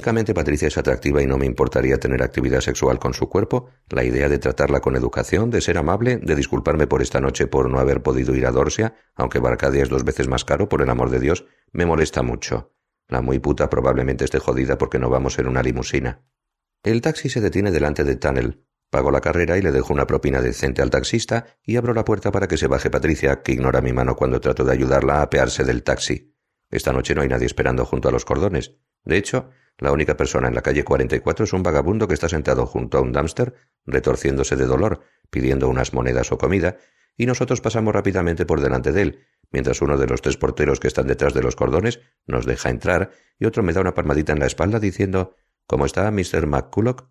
Físicamente Patricia es atractiva y no me importaría tener actividad sexual con su cuerpo. La idea de tratarla con educación, de ser amable, de disculparme por esta noche por no haber podido ir a Dorsia, aunque Barcadia es dos veces más caro, por el amor de Dios, me molesta mucho. La muy puta probablemente esté jodida porque no vamos en una limusina. El taxi se detiene delante de Tunnel. Pago la carrera y le dejo una propina decente al taxista y abro la puerta para que se baje Patricia, que ignora mi mano cuando trato de ayudarla a apearse del taxi. Esta noche no hay nadie esperando junto a los cordones. De hecho, la única persona en la calle 44 es un vagabundo que está sentado junto a un dumpster, retorciéndose de dolor, pidiendo unas monedas o comida, y nosotros pasamos rápidamente por delante de él, mientras uno de los tres porteros que están detrás de los cordones nos deja entrar y otro me da una palmadita en la espalda diciendo ¿Cómo está, Mr. McCulloch?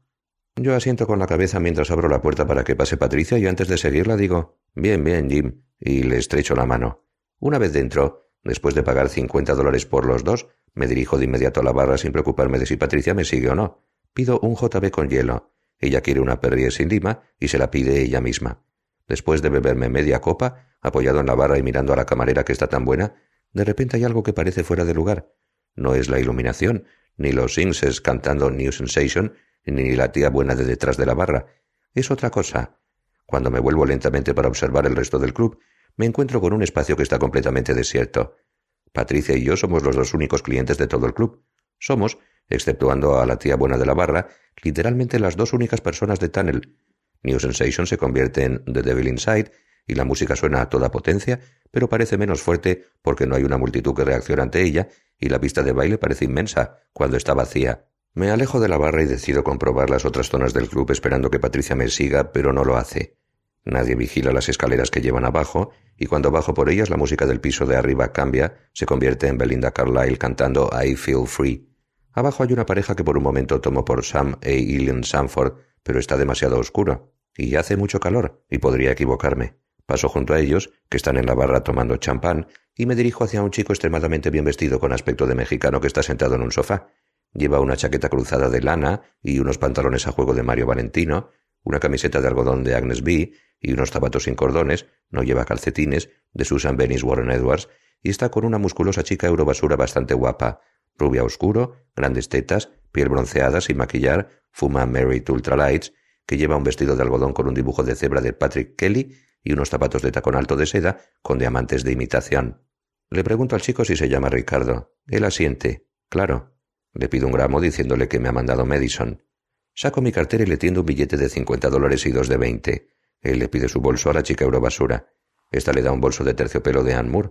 Yo asiento con la cabeza mientras abro la puerta para que pase Patricia y antes de seguirla digo Bien, bien, Jim, y le estrecho la mano. Una vez dentro, después de pagar cincuenta dólares por los dos, me dirijo de inmediato a la barra sin preocuparme de si Patricia me sigue o no. Pido un JB con hielo. Ella quiere una perrier sin lima y se la pide ella misma. Después de beberme media copa, apoyado en la barra y mirando a la camarera que está tan buena, de repente hay algo que parece fuera de lugar. No es la iluminación, ni los Inces cantando New Sensation, ni la tía buena de detrás de la barra. Es otra cosa. Cuando me vuelvo lentamente para observar el resto del club, me encuentro con un espacio que está completamente desierto. Patricia y yo somos los dos únicos clientes de todo el club. Somos, exceptuando a la tía buena de la barra, literalmente las dos únicas personas de Tunnel. New Sensation se convierte en The Devil Inside y la música suena a toda potencia, pero parece menos fuerte porque no hay una multitud que reacciona ante ella y la pista de baile parece inmensa cuando está vacía. Me alejo de la barra y decido comprobar las otras zonas del club esperando que Patricia me siga, pero no lo hace. Nadie vigila las escaleras que llevan abajo, y cuando bajo por ellas la música del piso de arriba cambia, se convierte en Belinda Carlyle cantando I Feel Free. Abajo hay una pareja que por un momento tomo por Sam e Eileen Sanford, pero está demasiado oscuro, y hace mucho calor, y podría equivocarme. Paso junto a ellos, que están en la barra tomando champán, y me dirijo hacia un chico extremadamente bien vestido con aspecto de mexicano que está sentado en un sofá. Lleva una chaqueta cruzada de lana y unos pantalones a juego de Mario Valentino, una camiseta de algodón de Agnes B y unos zapatos sin cordones, no lleva calcetines, de Susan Venice Warren Edwards, y está con una musculosa chica eurobasura bastante guapa, rubia oscuro, grandes tetas, piel bronceada sin maquillar, fuma Merit Ultralights, que lleva un vestido de algodón con un dibujo de cebra de Patrick Kelly y unos zapatos de tacón alto de seda con diamantes de imitación. Le pregunto al chico si se llama Ricardo. Él asiente. Claro. Le pido un gramo diciéndole que me ha mandado Madison. Saco mi cartera y le tiendo un billete de cincuenta dólares y dos de veinte. Él le pide su bolso a la chica eurobasura. Esta le da un bolso de terciopelo de Anne Moore.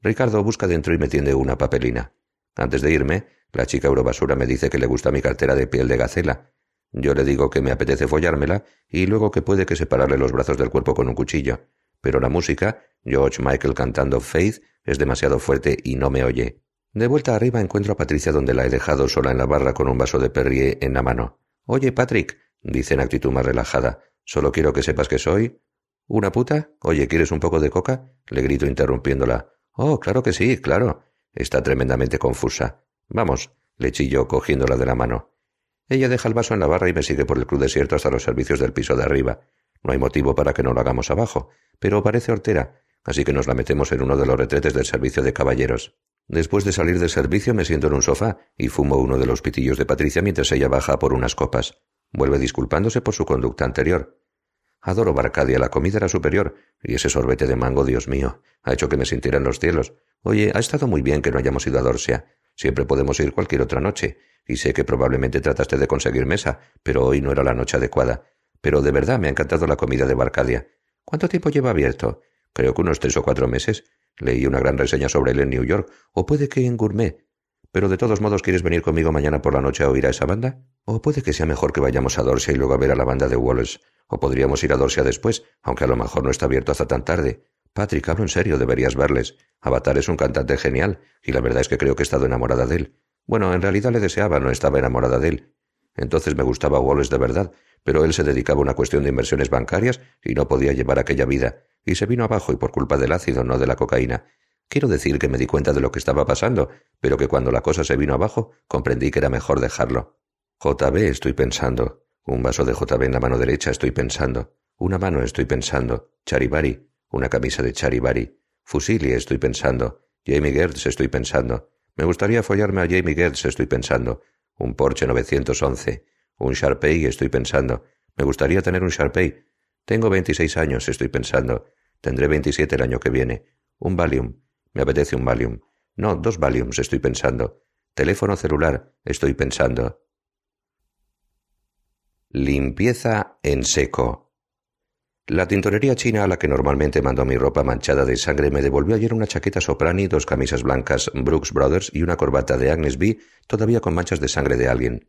Ricardo busca dentro y me tiende una papelina. Antes de irme, la chica eurobasura me dice que le gusta mi cartera de piel de gacela. Yo le digo que me apetece follármela y luego que puede que separarle los brazos del cuerpo con un cuchillo. Pero la música, George Michael cantando Faith, es demasiado fuerte y no me oye. De vuelta arriba encuentro a Patricia donde la he dejado sola en la barra con un vaso de Perrier en la mano. Oye, Patrick, dice en actitud más relajada, solo quiero que sepas que soy. ¿Una puta? Oye, ¿quieres un poco de coca? le grito interrumpiéndola. Oh, claro que sí, claro. Está tremendamente confusa. Vamos, le chillo cogiéndola de la mano. Ella deja el vaso en la barra y me sigue por el club desierto hasta los servicios del piso de arriba. No hay motivo para que no lo hagamos abajo, pero parece hortera, así que nos la metemos en uno de los retretes del servicio de caballeros. Después de salir del servicio me siento en un sofá y fumo uno de los pitillos de Patricia mientras ella baja por unas copas. Vuelve disculpándose por su conducta anterior. Adoro Barcadia, la comida era superior, y ese sorbete de mango, Dios mío, ha hecho que me sintiera en los cielos. Oye, ha estado muy bien que no hayamos ido a Dorsia. Siempre podemos ir cualquier otra noche, y sé que probablemente trataste de conseguir mesa, pero hoy no era la noche adecuada. Pero de verdad me ha encantado la comida de Barcadia. ¿Cuánto tiempo lleva abierto? Creo que unos tres o cuatro meses. Leí una gran reseña sobre él en New York, o puede que en Gourmet. Pero de todos modos, ¿quieres venir conmigo mañana por la noche a oír a esa banda? O puede que sea mejor que vayamos a Dorsia y luego a ver a la banda de Wallace. O podríamos ir a Dorsia después, aunque a lo mejor no está abierto hasta tan tarde. Patrick, hablo en serio, deberías verles. Avatar es un cantante genial, y la verdad es que creo que he estado enamorada de él. Bueno, en realidad le deseaba, no estaba enamorada de él. Entonces me gustaba Wallace de verdad, pero él se dedicaba a una cuestión de inversiones bancarias y no podía llevar aquella vida, y se vino abajo y por culpa del ácido, no de la cocaína. Quiero decir que me di cuenta de lo que estaba pasando, pero que cuando la cosa se vino abajo comprendí que era mejor dejarlo. JB estoy pensando. Un vaso de JB en la mano derecha estoy pensando. Una mano estoy pensando. Charibari. Una camisa de Charibari. Fusili estoy pensando. Jamie Gertz estoy pensando. Me gustaría follarme a Jamie Gertz estoy pensando. Un Porsche 911. Un Sharpei estoy pensando. Me gustaría tener un Sharpei. Tengo veintiséis años estoy pensando. Tendré veintisiete el año que viene. Un Valium. Me apetece un Valium. No, dos Valiums estoy pensando. Teléfono celular estoy pensando. Limpieza en seco. La tintorería china a la que normalmente mando mi ropa manchada de sangre me devolvió ayer una chaqueta soprani, dos camisas blancas Brooks Brothers y una corbata de Agnes B, todavía con manchas de sangre de alguien.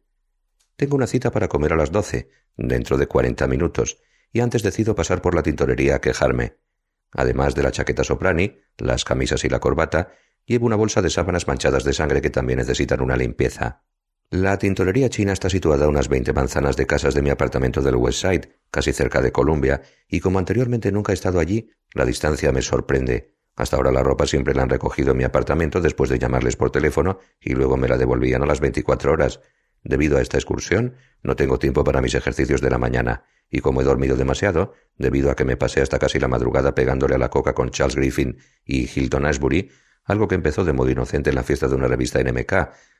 Tengo una cita para comer a las doce, dentro de cuarenta minutos, y antes decido pasar por la tintorería a quejarme. Además de la chaqueta soprani, las camisas y la corbata, llevo una bolsa de sábanas manchadas de sangre que también necesitan una limpieza. La tintorería china está situada a unas veinte manzanas de casas de mi apartamento del West Side, casi cerca de Columbia, y como anteriormente nunca he estado allí, la distancia me sorprende. Hasta ahora la ropa siempre la han recogido en mi apartamento después de llamarles por teléfono y luego me la devolvían a las veinticuatro horas. Debido a esta excursión, no tengo tiempo para mis ejercicios de la mañana, y como he dormido demasiado, debido a que me pasé hasta casi la madrugada pegándole a la coca con Charles Griffin y Hilton Ashbury, algo que empezó de modo inocente en la fiesta de una revista NMK,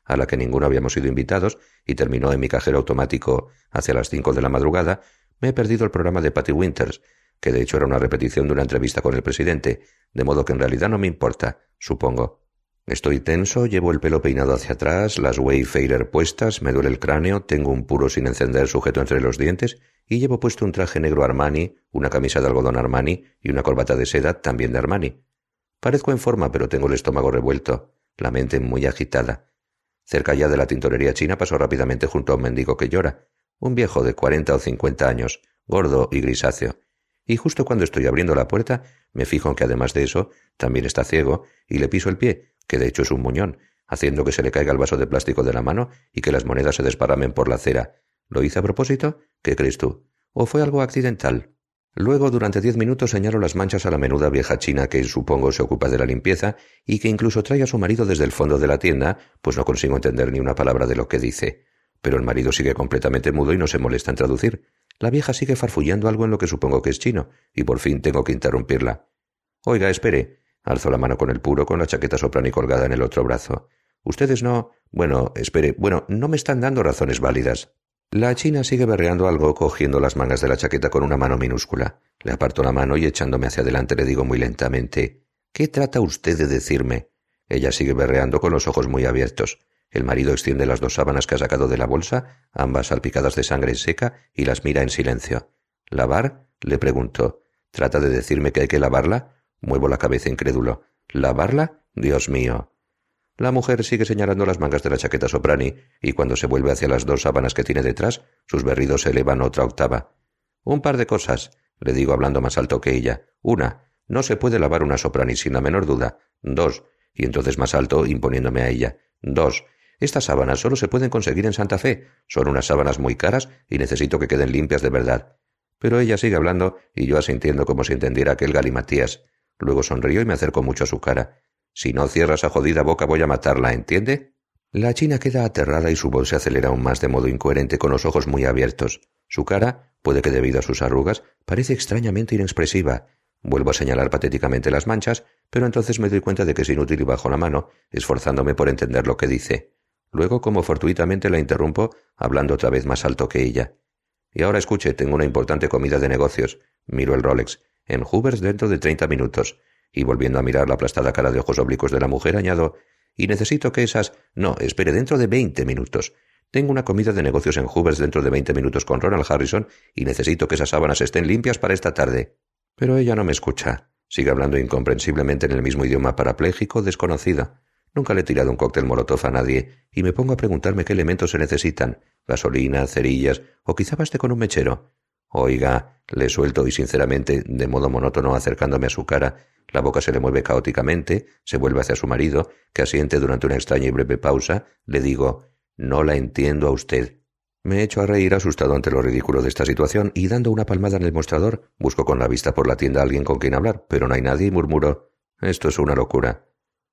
a la que ninguno habíamos sido invitados, y terminó en mi cajero automático hacia las cinco de la madrugada, me he perdido el programa de Patty Winters, que de hecho era una repetición de una entrevista con el presidente, de modo que en realidad no me importa, supongo. Estoy tenso, llevo el pelo peinado hacia atrás, las Wayfarer puestas, me duele el cráneo, tengo un puro sin encender sujeto entre los dientes y llevo puesto un traje negro Armani, una camisa de algodón Armani y una corbata de seda también de Armani. Parezco en forma, pero tengo el estómago revuelto, la mente muy agitada. Cerca ya de la tintorería china paso rápidamente junto a un mendigo que llora, un viejo de cuarenta o cincuenta años, gordo y grisáceo. Y justo cuando estoy abriendo la puerta, me fijo en que además de eso, también está ciego, y le piso el pie, que de hecho es un muñón, haciendo que se le caiga el vaso de plástico de la mano y que las monedas se desparramen por la acera. ¿Lo hice a propósito? ¿Qué crees tú? ¿O fue algo accidental? Luego, durante diez minutos, señalo las manchas a la menuda vieja china que supongo se ocupa de la limpieza y que incluso trae a su marido desde el fondo de la tienda, pues no consigo entender ni una palabra de lo que dice. Pero el marido sigue completamente mudo y no se molesta en traducir. La vieja sigue farfullando algo en lo que supongo que es chino, y por fin tengo que interrumpirla. Oiga, espere. Alzo la mano con el puro, con la chaqueta soprano y colgada en el otro brazo. Ustedes no. Bueno, espere. Bueno, no me están dando razones válidas. La china sigue berreando algo, cogiendo las mangas de la chaqueta con una mano minúscula. Le aparto la mano y echándome hacia adelante le digo muy lentamente ¿Qué trata usted de decirme? Ella sigue berreando con los ojos muy abiertos. El marido extiende las dos sábanas que ha sacado de la bolsa, ambas salpicadas de sangre seca, y las mira en silencio. ¿Lavar? le pregunto. ¿Trata de decirme que hay que lavarla? Muevo la cabeza incrédulo. ¿Lavarla? Dios mío. La mujer sigue señalando las mangas de la chaqueta soprani, y cuando se vuelve hacia las dos sábanas que tiene detrás, sus berridos elevan otra octava. Un par de cosas, le digo hablando más alto que ella. Una, no se puede lavar una soprani sin la menor duda. Dos, y entonces más alto, imponiéndome a ella. Dos, estas sábanas solo se pueden conseguir en Santa Fe. Son unas sábanas muy caras y necesito que queden limpias de verdad. Pero ella sigue hablando y yo asintiendo como si entendiera aquel galimatías. Luego sonrió y me acercó mucho a su cara. Si no cierra esa jodida boca voy a matarla, ¿entiende? La china queda aterrada y su voz se acelera aún más de modo incoherente con los ojos muy abiertos. Su cara, puede que debido a sus arrugas, parece extrañamente inexpresiva. Vuelvo a señalar patéticamente las manchas, pero entonces me doy cuenta de que es inútil y bajo la mano, esforzándome por entender lo que dice. Luego, como fortuitamente la interrumpo, hablando otra vez más alto que ella. Y ahora escuche, tengo una importante comida de negocios. Miro el Rolex. En Hoovers dentro de treinta minutos y volviendo a mirar la aplastada cara de ojos oblicuos de la mujer, añado y necesito que esas. No, espere, dentro de veinte minutos. Tengo una comida de negocios en Hoovers dentro de veinte minutos con Ronald Harrison y necesito que esas sábanas estén limpias para esta tarde. Pero ella no me escucha. Sigue hablando incomprensiblemente en el mismo idioma parapléjico desconocida. Nunca le he tirado un cóctel molotov a nadie y me pongo a preguntarme qué elementos se necesitan. Gasolina, cerillas o quizá baste con un mechero. Oiga, le suelto y sinceramente, de modo monótono, acercándome a su cara, la boca se le mueve caóticamente, se vuelve hacia su marido, que asiente durante una extraña y breve pausa, le digo, no la entiendo a usted. Me echo a reír asustado ante lo ridículo de esta situación y dando una palmada en el mostrador, busco con la vista por la tienda a alguien con quien hablar, pero no hay nadie y murmuro, esto es una locura.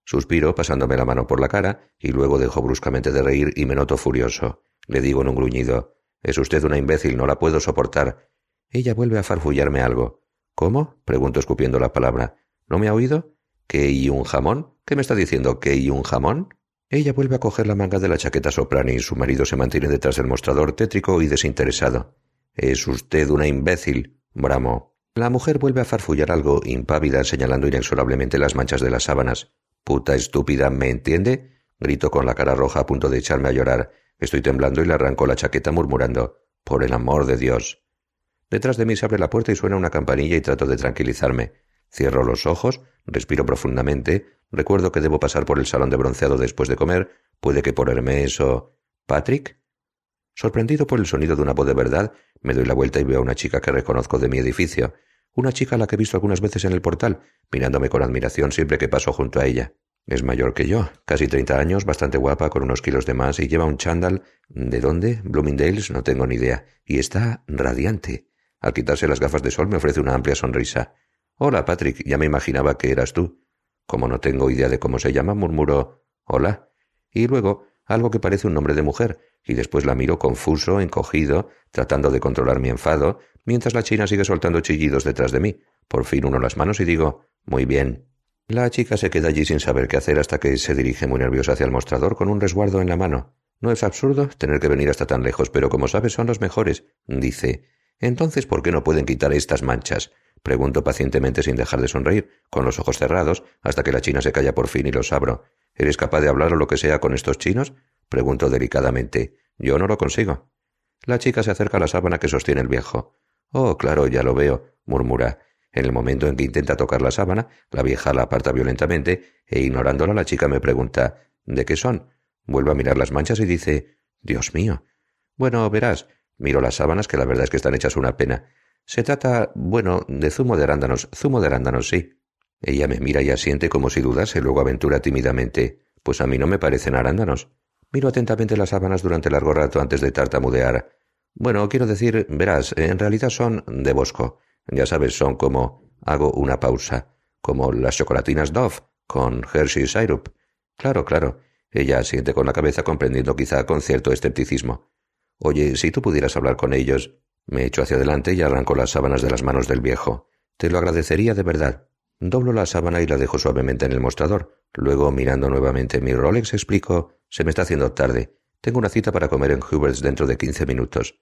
Suspiro pasándome la mano por la cara y luego dejo bruscamente de reír y me noto furioso. Le digo en un gruñido, es usted una imbécil, no la puedo soportar. Ella vuelve a farfullarme algo. ¿Cómo? pregunto escupiendo la palabra. ¿No me ha oído? ¿Que y un jamón? ¿Qué me está diciendo? ¿Que y un jamón? Ella vuelve a coger la manga de la chaqueta soprano y su marido se mantiene detrás del mostrador tétrico y desinteresado. Es usted una imbécil, bramó. La mujer vuelve a farfullar algo, impávida, señalando inexorablemente las manchas de las sábanas. Puta estúpida, ¿me entiende? Grito con la cara roja a punto de echarme a llorar. Estoy temblando y le arranco la chaqueta murmurando Por el amor de Dios. Detrás de mí se abre la puerta y suena una campanilla y trato de tranquilizarme. Cierro los ojos, respiro profundamente, recuerdo que debo pasar por el salón de bronceado después de comer, puede que por Hermes o... ¿Patrick? Sorprendido por el sonido de una voz de verdad, me doy la vuelta y veo a una chica que reconozco de mi edificio, una chica a la que he visto algunas veces en el portal, mirándome con admiración siempre que paso junto a ella. Es mayor que yo, casi treinta años, bastante guapa, con unos kilos de más, y lleva un chándal. ¿De dónde? Bloomingdale's, no tengo ni idea. Y está radiante. Al quitarse las gafas de sol me ofrece una amplia sonrisa. Hola, Patrick, ya me imaginaba que eras tú. Como no tengo idea de cómo se llama, murmuró Hola. Y luego algo que parece un nombre de mujer, y después la miro confuso, encogido, tratando de controlar mi enfado, mientras la china sigue soltando chillidos detrás de mí. Por fin uno las manos y digo Muy bien. La chica se queda allí sin saber qué hacer hasta que se dirige muy nerviosa hacia el mostrador con un resguardo en la mano. No es absurdo tener que venir hasta tan lejos, pero como sabes son los mejores, dice. Entonces, ¿por qué no pueden quitar estas manchas? Pregunto pacientemente sin dejar de sonreír, con los ojos cerrados, hasta que la china se calla por fin y los abro. ¿Eres capaz de hablar o lo que sea con estos chinos? Pregunto delicadamente. Yo no lo consigo. La chica se acerca a la sábana que sostiene el viejo. Oh, claro, ya lo veo, murmura. En el momento en que intenta tocar la sábana, la vieja la aparta violentamente e ignorándola la chica me pregunta ¿De qué son? Vuelve a mirar las manchas y dice Dios mío. Bueno, verás, miro las sábanas que la verdad es que están hechas una pena. Se trata, bueno, de zumo de arándanos, zumo de arándanos, sí. Ella me mira y asiente como si dudase, luego aventura tímidamente. Pues a mí no me parecen arándanos. Miro atentamente las sábanas durante largo rato antes de tartamudear. Bueno, quiero decir, verás, en realidad son de bosco. Ya sabes, son como hago una pausa, como las chocolatinas Dove, con Hershey Syrup. Claro, claro. Ella asiente con la cabeza comprendiendo quizá con cierto escepticismo. Oye, si tú pudieras hablar con ellos. Me echo hacia adelante y arranco las sábanas de las manos del viejo. Te lo agradecería de verdad. Doblo la sábana y la dejo suavemente en el mostrador. Luego, mirando nuevamente mi Rolex, explico Se me está haciendo tarde. Tengo una cita para comer en Hubert's dentro de quince minutos.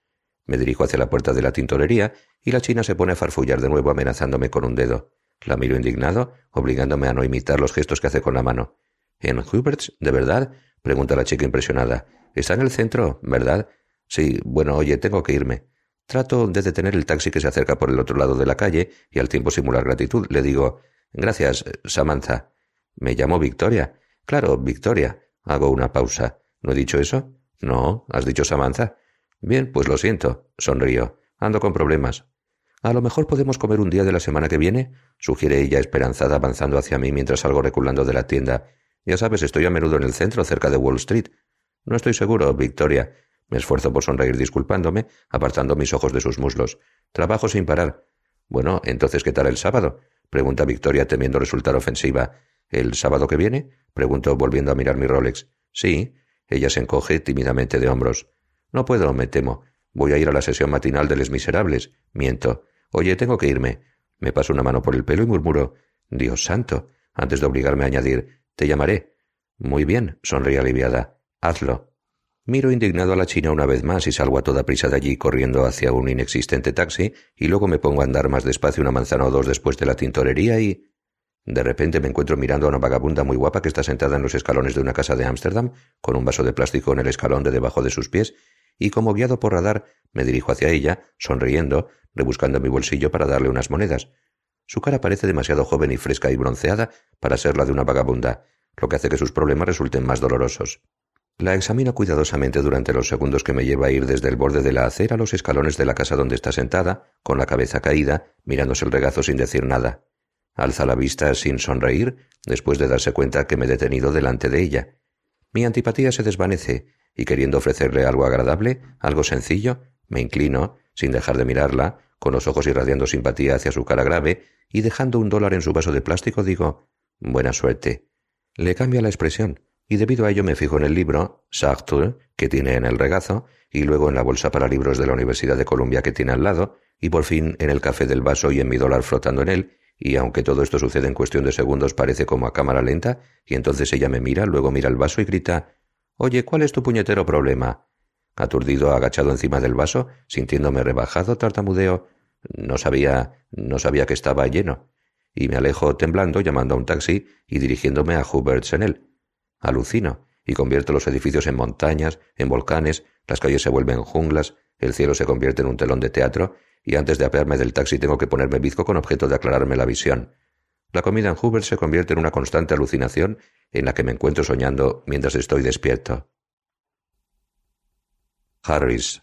Me dirijo hacia la puerta de la tintorería y la china se pone a farfullar de nuevo amenazándome con un dedo. La miro indignado, obligándome a no imitar los gestos que hace con la mano. ¿En Hubert's? ¿De verdad? pregunta la chica impresionada. Está en el centro, ¿verdad? Sí, bueno, oye, tengo que irme. Trato de detener el taxi que se acerca por el otro lado de la calle y al tiempo simular gratitud. Le digo Gracias, Samantha. Me llamo Victoria. Claro, Victoria. Hago una pausa. ¿No he dicho eso? No, has dicho Samantha. Bien, pues lo siento, sonrío. Ando con problemas. A lo mejor podemos comer un día de la semana que viene, sugiere ella esperanzada avanzando hacia mí mientras salgo reculando de la tienda. Ya sabes, estoy a menudo en el centro, cerca de Wall Street. No estoy seguro, Victoria. Me esfuerzo por sonreír disculpándome, apartando mis ojos de sus muslos. Trabajo sin parar. Bueno, entonces, ¿qué tal el sábado? pregunta Victoria temiendo resultar ofensiva. ¿El sábado que viene? pregunto volviendo a mirar mi Rolex. Sí. Ella se encoge tímidamente de hombros. No puedo, me temo. Voy a ir a la sesión matinal de Les Miserables. Miento. Oye, tengo que irme. Me paso una mano por el pelo y murmuro Dios santo. antes de obligarme a añadir Te llamaré. Muy bien, sonríe aliviada. Hazlo. Miro indignado a la china una vez más y salgo a toda prisa de allí corriendo hacia un inexistente taxi y luego me pongo a andar más despacio una manzana o dos después de la tintorería y... De repente me encuentro mirando a una vagabunda muy guapa que está sentada en los escalones de una casa de Ámsterdam, con un vaso de plástico en el escalón de debajo de sus pies, y como guiado por radar me dirijo hacia ella, sonriendo, rebuscando mi bolsillo para darle unas monedas. Su cara parece demasiado joven y fresca y bronceada para ser la de una vagabunda, lo que hace que sus problemas resulten más dolorosos. La examino cuidadosamente durante los segundos que me lleva a ir desde el borde de la acera a los escalones de la casa donde está sentada, con la cabeza caída, mirándose el regazo sin decir nada. Alza la vista sin sonreír, después de darse cuenta que me he detenido delante de ella. Mi antipatía se desvanece, y queriendo ofrecerle algo agradable, algo sencillo, me inclino, sin dejar de mirarla, con los ojos irradiando simpatía hacia su cara grave, y dejando un dólar en su vaso de plástico, digo Buena suerte. Le cambia la expresión, y debido a ello me fijo en el libro, Sartre, que tiene en el regazo, y luego en la bolsa para libros de la Universidad de Columbia que tiene al lado, y por fin en el café del vaso y en mi dólar flotando en él, y aunque todo esto sucede en cuestión de segundos parece como a cámara lenta, y entonces ella me mira, luego mira el vaso y grita Oye, ¿cuál es tu puñetero problema? Aturdido, agachado encima del vaso, sintiéndome rebajado, tartamudeo No sabía, no sabía que estaba lleno. Y me alejo temblando, llamando a un taxi y dirigiéndome a Hubert's en él. Alucino y convierto los edificios en montañas, en volcanes, las calles se vuelven junglas, el cielo se convierte en un telón de teatro, y antes de apearme del taxi tengo que ponerme bizco con objeto de aclararme la visión. La comida en Hoover se convierte en una constante alucinación en la que me encuentro soñando mientras estoy despierto. Harris.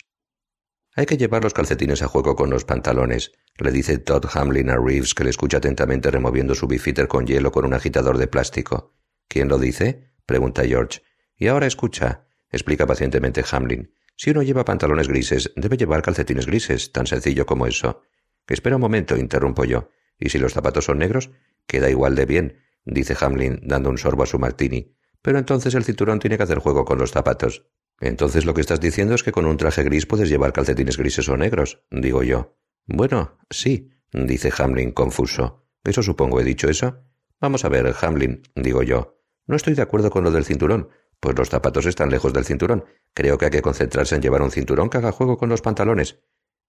Hay que llevar los calcetines a juego con los pantalones, le dice Todd Hamlin a Reeves que le escucha atentamente removiendo su bifiter con hielo con un agitador de plástico. ¿Quién lo dice? pregunta George. Y ahora escucha, explica pacientemente Hamlin. Si uno lleva pantalones grises, debe llevar calcetines grises, tan sencillo como eso. Espera un momento, interrumpo yo. ¿Y si los zapatos son negros? Queda igual de bien, dice Hamlin, dando un sorbo a su martini. Pero entonces el cinturón tiene que hacer juego con los zapatos. Entonces lo que estás diciendo es que con un traje gris puedes llevar calcetines grises o negros, digo yo. Bueno, sí, dice Hamlin confuso. Eso supongo, he dicho eso. Vamos a ver, Hamlin, digo yo. No estoy de acuerdo con lo del cinturón, pues los zapatos están lejos del cinturón. Creo que hay que concentrarse en llevar un cinturón que haga juego con los pantalones.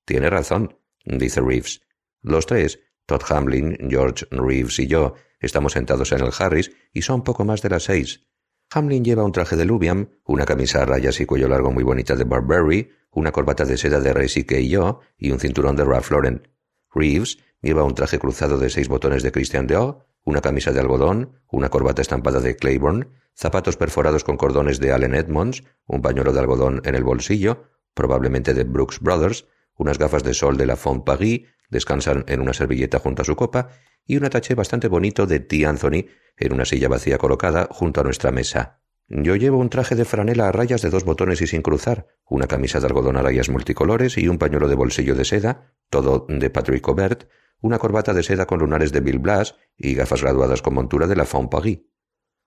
Tiene razón, dice Reeves. Los tres, Todd Hamlin, George Reeves y yo, estamos sentados en el Harris y son poco más de las seis. Hamlin lleva un traje de Lubiam, una camisa a rayas y cuello largo muy bonita de Burberry, una corbata de seda de Reisique y yo, y un cinturón de Ralph Lauren. Reeves lleva un traje cruzado de seis botones de Christian Dior, una camisa de algodón, una corbata estampada de Claiborne, zapatos perforados con cordones de Allen Edmonds, un pañuelo de algodón en el bolsillo, probablemente de Brooks Brothers, unas gafas de sol de la Font Paris, descansan en una servilleta junto a su copa, y un ataché bastante bonito de T. Anthony en una silla vacía colocada junto a nuestra mesa. Yo llevo un traje de franela a rayas de dos botones y sin cruzar, una camisa de algodón a rayas multicolores y un pañuelo de bolsillo de seda, todo de Patrick Aubert, una corbata de seda con lunares de Bill Blass y gafas graduadas con montura de la Font Paris.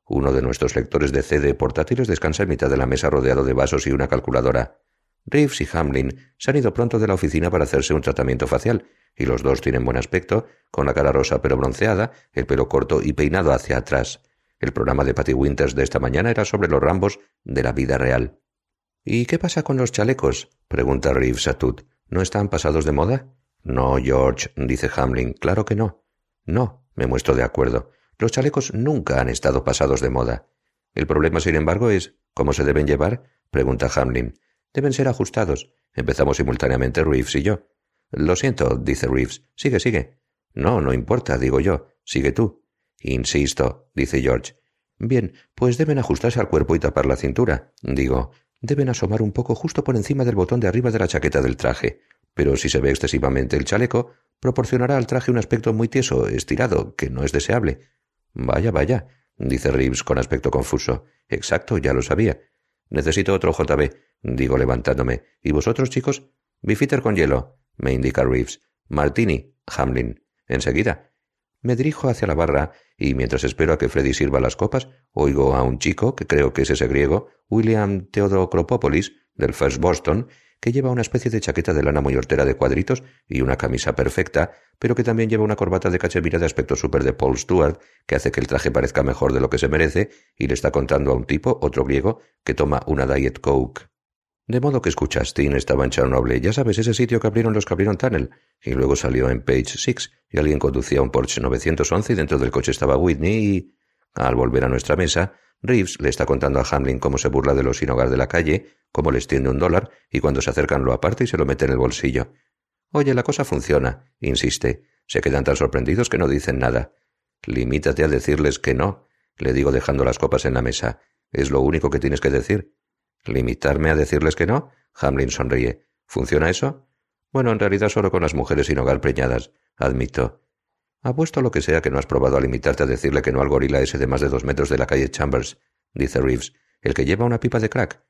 Uno de nuestros lectores de CD portátiles descansa en mitad de la mesa rodeado de vasos y una calculadora. Reeves y Hamlin se han ido pronto de la oficina para hacerse un tratamiento facial, y los dos tienen buen aspecto, con la cara rosa pero bronceada, el pelo corto y peinado hacia atrás. El programa de Patty Winters de esta mañana era sobre los rambos de la vida real. ¿Y qué pasa con los chalecos? pregunta Reeves a Tut. ¿No están pasados de moda? No, George, dice Hamlin, claro que no. No, me muestro de acuerdo. Los chalecos nunca han estado pasados de moda. El problema, sin embargo, es ¿cómo se deben llevar? pregunta Hamlin. Deben ser ajustados. Empezamos simultáneamente Reeves y yo. Lo siento, dice Reeves. Sigue, sigue. No, no importa, digo yo. Sigue tú. Insisto, dice George. Bien, pues deben ajustarse al cuerpo y tapar la cintura. Digo, deben asomar un poco justo por encima del botón de arriba de la chaqueta del traje pero si se ve excesivamente el chaleco, proporcionará al traje un aspecto muy tieso, estirado, que no es deseable. Vaya, vaya, dice Reeves con aspecto confuso. Exacto, ya lo sabía. Necesito otro JB, digo levantándome. ¿Y vosotros, chicos? Bifiter con hielo, me indica Reeves. Martini, Hamlin. Enseguida. Me dirijo hacia la barra y mientras espero a que Freddy sirva las copas, oigo a un chico, que creo que es ese griego, William Theodocropopolis, del First Boston, que lleva una especie de chaqueta de lana muy hortera de cuadritos y una camisa perfecta, pero que también lleva una corbata de cachemira de aspecto súper de Paul Stewart, que hace que el traje parezca mejor de lo que se merece, y le está contando a un tipo, otro griego, que toma una Diet Coke. De modo que escuchas, Tin estaba en Chernobyl, ya sabes, ese sitio que abrieron los que abrieron Tunnel, y luego salió en Page Six, y alguien conducía un Porsche 911 y dentro del coche estaba Whitney y... Al volver a nuestra mesa, Reeves le está contando a Hamlin cómo se burla de los sin hogar de la calle, cómo les tiende un dólar y cuando se acercan lo aparte y se lo mete en el bolsillo. Oye, la cosa funciona, insiste. Se quedan tan sorprendidos que no dicen nada. Limítate a decirles que no, le digo dejando las copas en la mesa. Es lo único que tienes que decir. ¿Limitarme a decirles que no? Hamlin sonríe. ¿Funciona eso? Bueno, en realidad solo con las mujeres sin hogar preñadas, admito. Apuesto lo que sea que no has probado a limitarte a decirle que no al gorila ese de más de dos metros de la calle Chambers, dice Reeves, el que lleva una pipa de crack.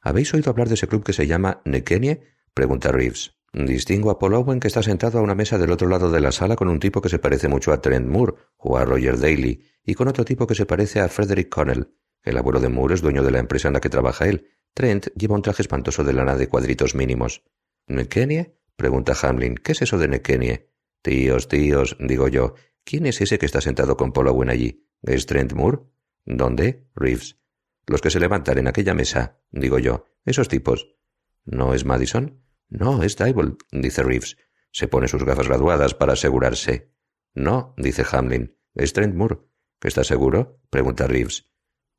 ¿Habéis oído hablar de ese club que se llama Nekenie? pregunta Reeves. Distingo a Paul Owen que está sentado a una mesa del otro lado de la sala con un tipo que se parece mucho a Trent Moore o a Roger Daly y con otro tipo que se parece a Frederick Connell. El abuelo de Moore es dueño de la empresa en la que trabaja él. Trent lleva un traje espantoso de lana de cuadritos mínimos. ¿Nekenie? pregunta Hamlin. ¿Qué es eso de Nekenie? Tíos, tíos, digo yo. ¿Quién es ese que está sentado con Paul Owen allí? ¿Es Trent Moore? ¿Dónde? Reeves. Los que se levantan en aquella mesa, digo yo. Esos tipos. ¿No es Madison? No, es Diebold, dice Reeves. Se pone sus gafas graduadas para asegurarse. No, dice Hamlin. Es Trent Moore. ¿Estás seguro? pregunta Reeves.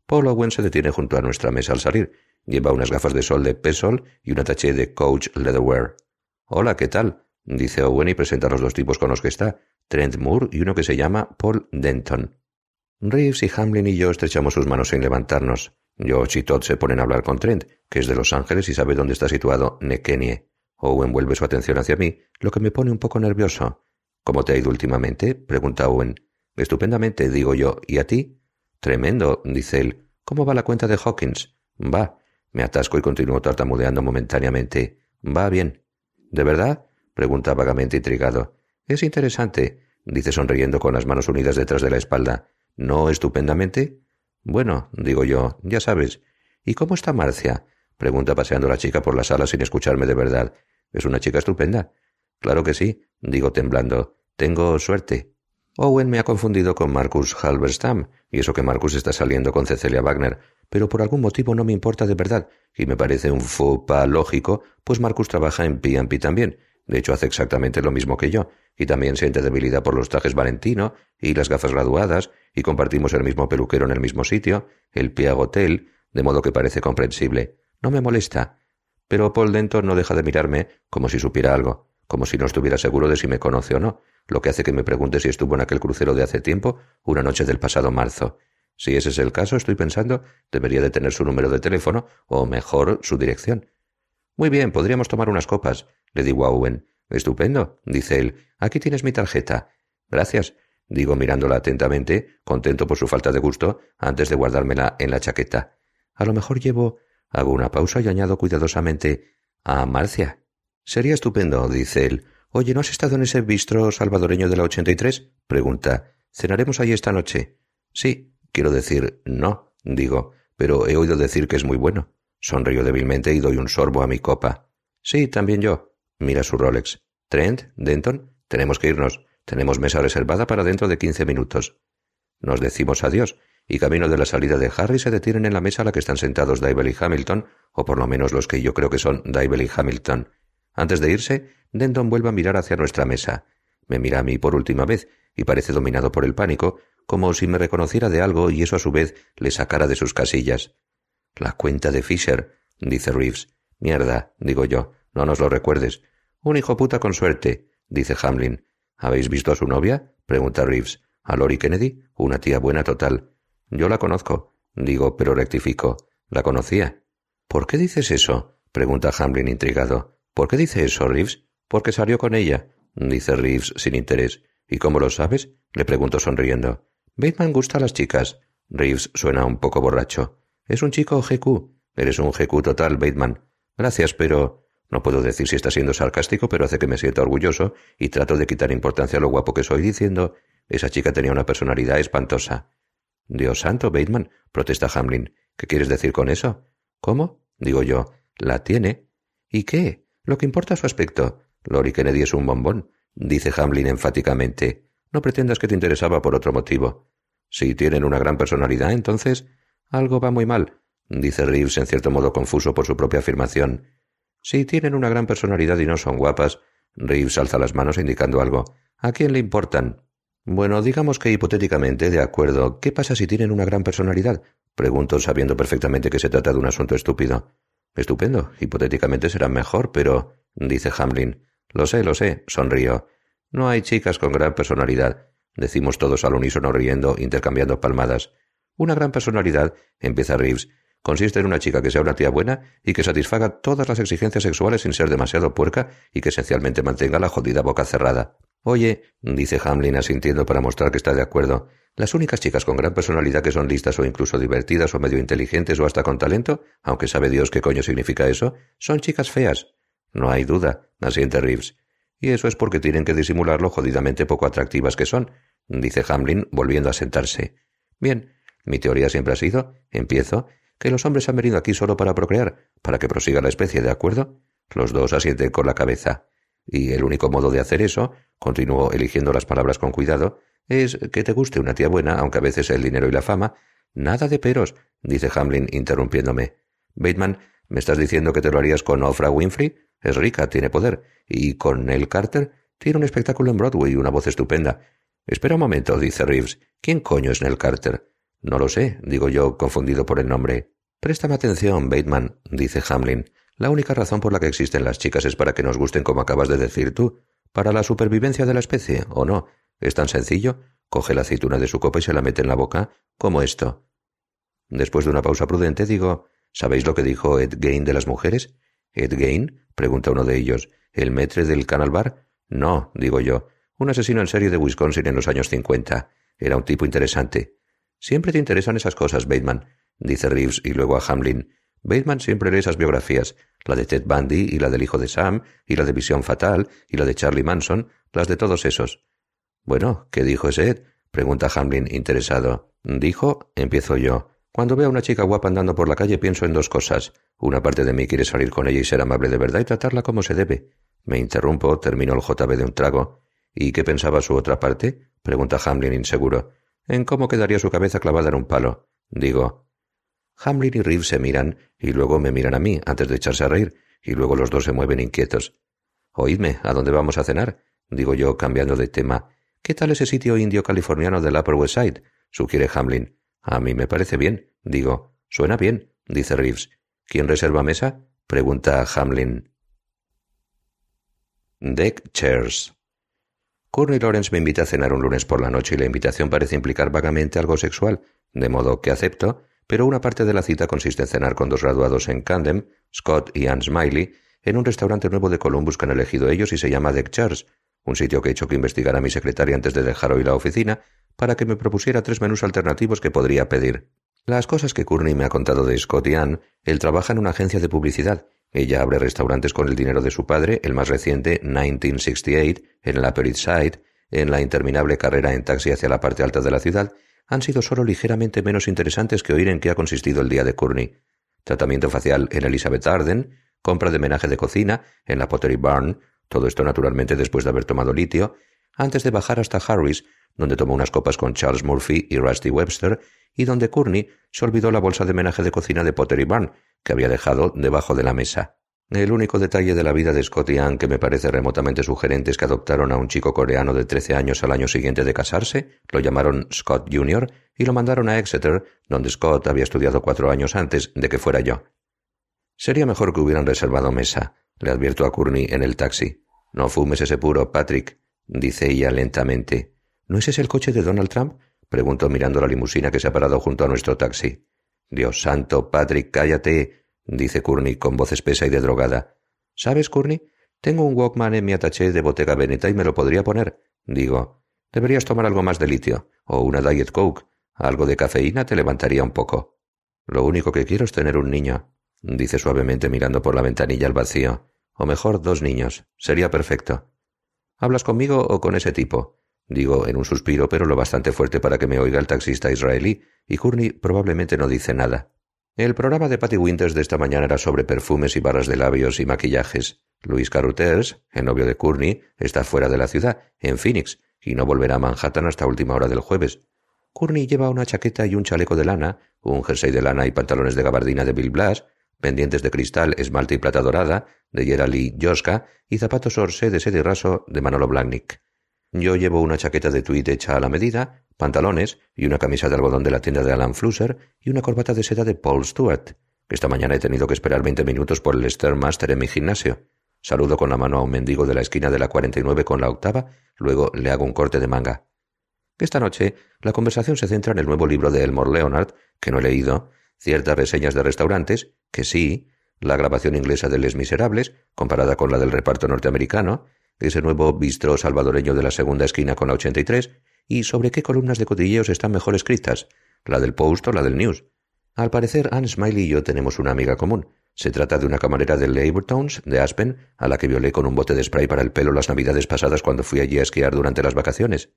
Paul Owen se detiene junto a nuestra mesa al salir. Lleva unas gafas de sol de Pesol y una taché de Coach Leatherwear. Hola, ¿qué tal? dice Owen y presenta a los dos tipos con los que está, Trent Moore y uno que se llama Paul Denton. Reeves y Hamlin y yo estrechamos sus manos sin levantarnos. George y Todd se ponen a hablar con Trent, que es de Los Ángeles y sabe dónde está situado Nekenie. Owen vuelve su atención hacia mí, lo que me pone un poco nervioso. ¿Cómo te ha ido últimamente? pregunta Owen. Estupendamente, digo yo. ¿Y a ti? Tremendo, dice él. ¿Cómo va la cuenta de Hawkins? Va. Me atasco y continúo tartamudeando momentáneamente. Va bien. ¿De verdad? pregunta vagamente intrigado. Es interesante, dice sonriendo con las manos unidas detrás de la espalda. ¿No estupendamente? Bueno, digo yo, ya sabes. ¿Y cómo está Marcia? pregunta paseando la chica por la sala sin escucharme de verdad. ¿Es una chica estupenda? Claro que sí, digo temblando. Tengo suerte. Owen me ha confundido con Marcus Halberstam, y eso que Marcus está saliendo con Cecilia Wagner, pero por algún motivo no me importa de verdad, y me parece un faux pas lógico, pues Marcus trabaja en P&P también. De hecho, hace exactamente lo mismo que yo, y también siente debilidad por los trajes Valentino y las gafas graduadas, y compartimos el mismo peluquero en el mismo sitio, el Piag Hotel, de modo que parece comprensible. No me molesta. Pero Paul Denton no deja de mirarme como si supiera algo, como si no estuviera seguro de si me conoce o no, lo que hace que me pregunte si estuvo en aquel crucero de hace tiempo, una noche del pasado marzo. Si ese es el caso, estoy pensando, debería de tener su número de teléfono, o mejor, su dirección. Muy bien, podríamos tomar unas copas, le digo a Owen. Estupendo, dice él. Aquí tienes mi tarjeta. Gracias, digo mirándola atentamente, contento por su falta de gusto, antes de guardármela en la chaqueta. A lo mejor llevo Hago una pausa y añado cuidadosamente a Marcia. Sería estupendo, dice él. Oye, ¿no has estado en ese bistro salvadoreño de la 83? Pregunta. ¿Cenaremos ahí esta noche? Sí. Quiero decir, no, digo, pero he oído decir que es muy bueno. Sonrío débilmente y doy un sorbo a mi copa. Sí, también yo. Mira su Rolex. Trent, Denton, tenemos que irnos. Tenemos mesa reservada para dentro de quince minutos. Nos decimos adiós y camino de la salida de Harry se detienen en la mesa a la que están sentados Dybel y Hamilton, o por lo menos los que yo creo que son Dybel y Hamilton. Antes de irse, Denton vuelve a mirar hacia nuestra mesa. Me mira a mí por última vez y parece dominado por el pánico, como si me reconociera de algo y eso a su vez le sacara de sus casillas. La cuenta de Fisher, dice Reeves. Mierda, digo yo, no nos lo recuerdes. Un hijo puta con suerte, dice Hamlin. ¿Habéis visto a su novia? pregunta Reeves. ¿A Lori Kennedy? Una tía buena total. Yo la conozco, digo, pero rectifico. La conocía. ¿Por qué dices eso? pregunta Hamlin intrigado. ¿Por qué dice eso, Reeves? Porque salió con ella, dice Reeves sin interés. ¿Y cómo lo sabes? le pregunto sonriendo. Bateman gusta a las chicas. Reeves suena un poco borracho. Es un chico GQ. Eres un GQ total, Bateman. Gracias, pero... No puedo decir si está siendo sarcástico, pero hace que me sienta orgulloso y trato de quitar importancia a lo guapo que soy diciendo esa chica tenía una personalidad espantosa. Dios santo, Bateman, protesta Hamlin. ¿Qué quieres decir con eso? ¿Cómo? Digo yo. La tiene. ¿Y qué? Lo que importa es su aspecto. Lori Kennedy es un bombón, dice Hamlin enfáticamente. No pretendas que te interesaba por otro motivo. Si tienen una gran personalidad, entonces algo va muy mal, dice Reeves en cierto modo confuso por su propia afirmación. Si tienen una gran personalidad y no son guapas, Reeves alza las manos indicando algo. ¿A quién le importan? Bueno, digamos que hipotéticamente, de acuerdo. ¿Qué pasa si tienen una gran personalidad? Pregunto sabiendo perfectamente que se trata de un asunto estúpido. Estupendo. Hipotéticamente será mejor, pero... dice Hamlin. Lo sé, lo sé, sonrío. No hay chicas con gran personalidad. Decimos todos al unísono riendo, intercambiando palmadas. Una gran personalidad, empieza Reeves, Consiste en una chica que sea una tía buena y que satisfaga todas las exigencias sexuales sin ser demasiado puerca y que esencialmente mantenga la jodida boca cerrada. Oye, dice Hamlin asintiendo para mostrar que está de acuerdo, las únicas chicas con gran personalidad que son listas o incluso divertidas o medio inteligentes o hasta con talento, aunque sabe Dios qué coño significa eso, son chicas feas. No hay duda, asiente Reeves. Y eso es porque tienen que disimular lo jodidamente poco atractivas que son, dice Hamlin volviendo a sentarse. Bien, mi teoría siempre ha sido, empiezo, que los hombres han venido aquí solo para procrear, para que prosiga la especie, ¿de acuerdo? Los dos asienten con la cabeza. Y el único modo de hacer eso, continuó eligiendo las palabras con cuidado, es que te guste una tía buena, aunque a veces el dinero y la fama. Nada de peros, dice Hamlin interrumpiéndome. Bateman, ¿me estás diciendo que te lo harías con Ofra Winfrey? Es rica, tiene poder. Y con Nell Carter tiene un espectáculo en Broadway y una voz estupenda. Espera un momento, dice Reeves. ¿Quién coño es Nell Carter? No lo sé, digo yo, confundido por el nombre. Préstame atención, Bateman, dice Hamlin. La única razón por la que existen las chicas es para que nos gusten como acabas de decir tú, para la supervivencia de la especie, ¿o no? Es tan sencillo. Coge la aceituna de su copa y se la mete en la boca, como esto. Después de una pausa prudente, digo, ¿sabéis lo que dijo Ed Gain de las mujeres? ¿Ed Gain? pregunta uno de ellos. ¿El metre del Canal Bar? No, digo yo. Un asesino en serie de Wisconsin en los años cincuenta. Era un tipo interesante. Siempre te interesan esas cosas, Bateman, dice Reeves y luego a Hamlin. Bateman siempre lee esas biografías, la de Ted Bundy y la del hijo de Sam, y la de Visión Fatal, y la de Charlie Manson, las de todos esos. Bueno, ¿qué dijo ese Ed? pregunta Hamlin interesado. Dijo, empiezo yo. Cuando veo a una chica guapa andando por la calle pienso en dos cosas. Una parte de mí quiere salir con ella y ser amable de verdad y tratarla como se debe. Me interrumpo, termino el JB de un trago. ¿Y qué pensaba su otra parte? pregunta Hamlin inseguro. En cómo quedaría su cabeza clavada en un palo. Digo, Hamlin y Reeves se miran y luego me miran a mí antes de echarse a reír y luego los dos se mueven inquietos. Oídme, ¿a dónde vamos a cenar? digo yo cambiando de tema. ¿Qué tal ese sitio indio californiano del Upper West Side? sugiere Hamlin. A mí me parece bien, digo. Suena bien, dice Reeves. ¿Quién reserva mesa? pregunta Hamlin. Deck Chairs. Courtney Lawrence me invita a cenar un lunes por la noche y la invitación parece implicar vagamente algo sexual, de modo que acepto pero una parte de la cita consiste en cenar con dos graduados en Camden, Scott y Anne Smiley, en un restaurante nuevo de Columbus que han elegido ellos y se llama Deck Chairs, un sitio que he hecho que investigara mi secretaria antes de dejar hoy la oficina para que me propusiera tres menús alternativos que podría pedir. Las cosas que Courtney me ha contado de Scott y Anne, él trabaja en una agencia de publicidad. Ella abre restaurantes con el dinero de su padre, el más reciente, 1968, en la Upper Side, en la interminable carrera en taxi hacia la parte alta de la ciudad, han sido solo ligeramente menos interesantes que oír en qué ha consistido el día de Courtney. Tratamiento facial en Elizabeth Arden, compra de menaje de cocina en la Pottery Barn, todo esto naturalmente después de haber tomado litio, antes de bajar hasta Harris, donde tomó unas copas con Charles Murphy y Rusty Webster, y donde Courtney se olvidó la bolsa de menaje de cocina de Pottery Barn, que había dejado debajo de la mesa. El único detalle de la vida de Scott y Anne que me parece remotamente sugerente es que adoptaron a un chico coreano de trece años al año siguiente de casarse, lo llamaron Scott Jr. y lo mandaron a Exeter, donde Scott había estudiado cuatro años antes de que fuera yo. Sería mejor que hubieran reservado mesa, le advierto a Courtney en el taxi. No fumes ese puro, Patrick, dice ella lentamente. ¿No es ese el coche de Donald Trump? preguntó mirando la limusina que se ha parado junto a nuestro taxi. Dios santo, Patrick, cállate, dice Courtney con voz espesa y de drogada. ¿Sabes, Courtney? Tengo un Walkman en mi ataché de Bottega Veneta y me lo podría poner. Digo, deberías tomar algo más de litio, o una Diet Coke. Algo de cafeína te levantaría un poco. Lo único que quiero es tener un niño, dice suavemente mirando por la ventanilla al vacío. O mejor, dos niños. Sería perfecto. ¿Hablas conmigo o con ese tipo? Digo en un suspiro, pero lo bastante fuerte para que me oiga el taxista israelí, y Courtney probablemente no dice nada. El programa de Patty Winters de esta mañana era sobre perfumes y barras de labios y maquillajes. Luis Carruthers, el novio de Courtney, está fuera de la ciudad, en Phoenix, y no volverá a Manhattan hasta última hora del jueves. Courtney lleva una chaqueta y un chaleco de lana, un jersey de lana y pantalones de gabardina de Bill Blass, pendientes de cristal, esmalte y plata dorada, de Gerald Joska, y zapatos orsé de sede raso de Manolo Blahnik. Yo llevo una chaqueta de tweed hecha a la medida, pantalones y una camisa de algodón de la tienda de Alan Flusser y una corbata de seda de Paul Stewart, que esta mañana he tenido que esperar veinte minutos por el Stairmaster en mi gimnasio. Saludo con la mano a un mendigo de la esquina de la 49 con la octava, luego le hago un corte de manga. Esta noche la conversación se centra en el nuevo libro de Elmore Leonard, que no he leído, ciertas reseñas de restaurantes, que sí, la grabación inglesa de Les Miserables, comparada con la del reparto norteamericano, ese nuevo bistro salvadoreño de la segunda esquina con la 83, y sobre qué columnas de cotilleos están mejor escritas, la del Post o la del News. Al parecer, Anne Smiley y yo tenemos una amiga común. Se trata de una camarera de Labortowns, de Aspen, a la que violé con un bote de spray para el pelo las navidades pasadas cuando fui allí a esquiar durante las vacaciones.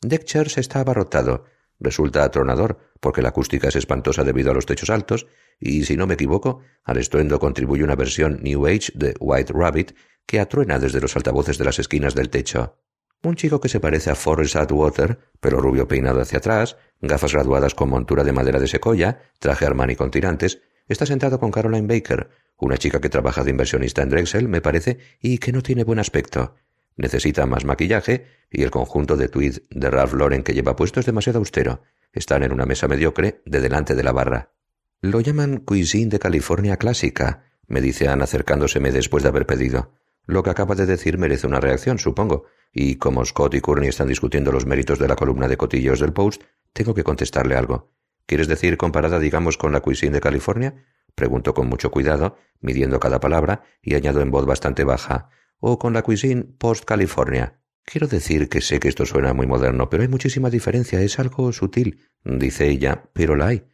Deckchers está abarrotado. Resulta atronador, porque la acústica es espantosa debido a los techos altos, y si no me equivoco, al estruendo contribuye una versión New Age de White Rabbit que atruena desde los altavoces de las esquinas del techo. Un chico que se parece a Forrest Atwater, pero rubio peinado hacia atrás, gafas graduadas con montura de madera de secoya, traje Armani con tirantes, está sentado con Caroline Baker, una chica que trabaja de inversionista en Drexel, me parece, y que no tiene buen aspecto. Necesita más maquillaje y el conjunto de tweed de Ralph Lauren que lleva puesto es demasiado austero. Están en una mesa mediocre de delante de la barra. Lo llaman cuisine de California clásica, me dice Anne acercándoseme después de haber pedido. Lo que acaba de decir merece una reacción, supongo, y como Scott y Courtney están discutiendo los méritos de la columna de cotillos del Post, tengo que contestarle algo. ¿Quieres decir comparada, digamos, con la cuisine de California? Pregunto con mucho cuidado, midiendo cada palabra, y añado en voz bastante baja o con la cuisine post-California. Quiero decir que sé que esto suena muy moderno, pero hay muchísima diferencia, es algo sutil, dice ella, pero la hay.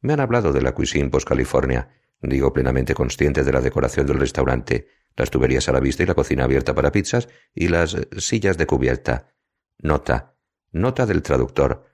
Me han hablado de la cuisine post-California, digo plenamente consciente de la decoración del restaurante, las tuberías a la vista y la cocina abierta para pizzas y las sillas de cubierta. Nota. Nota del traductor.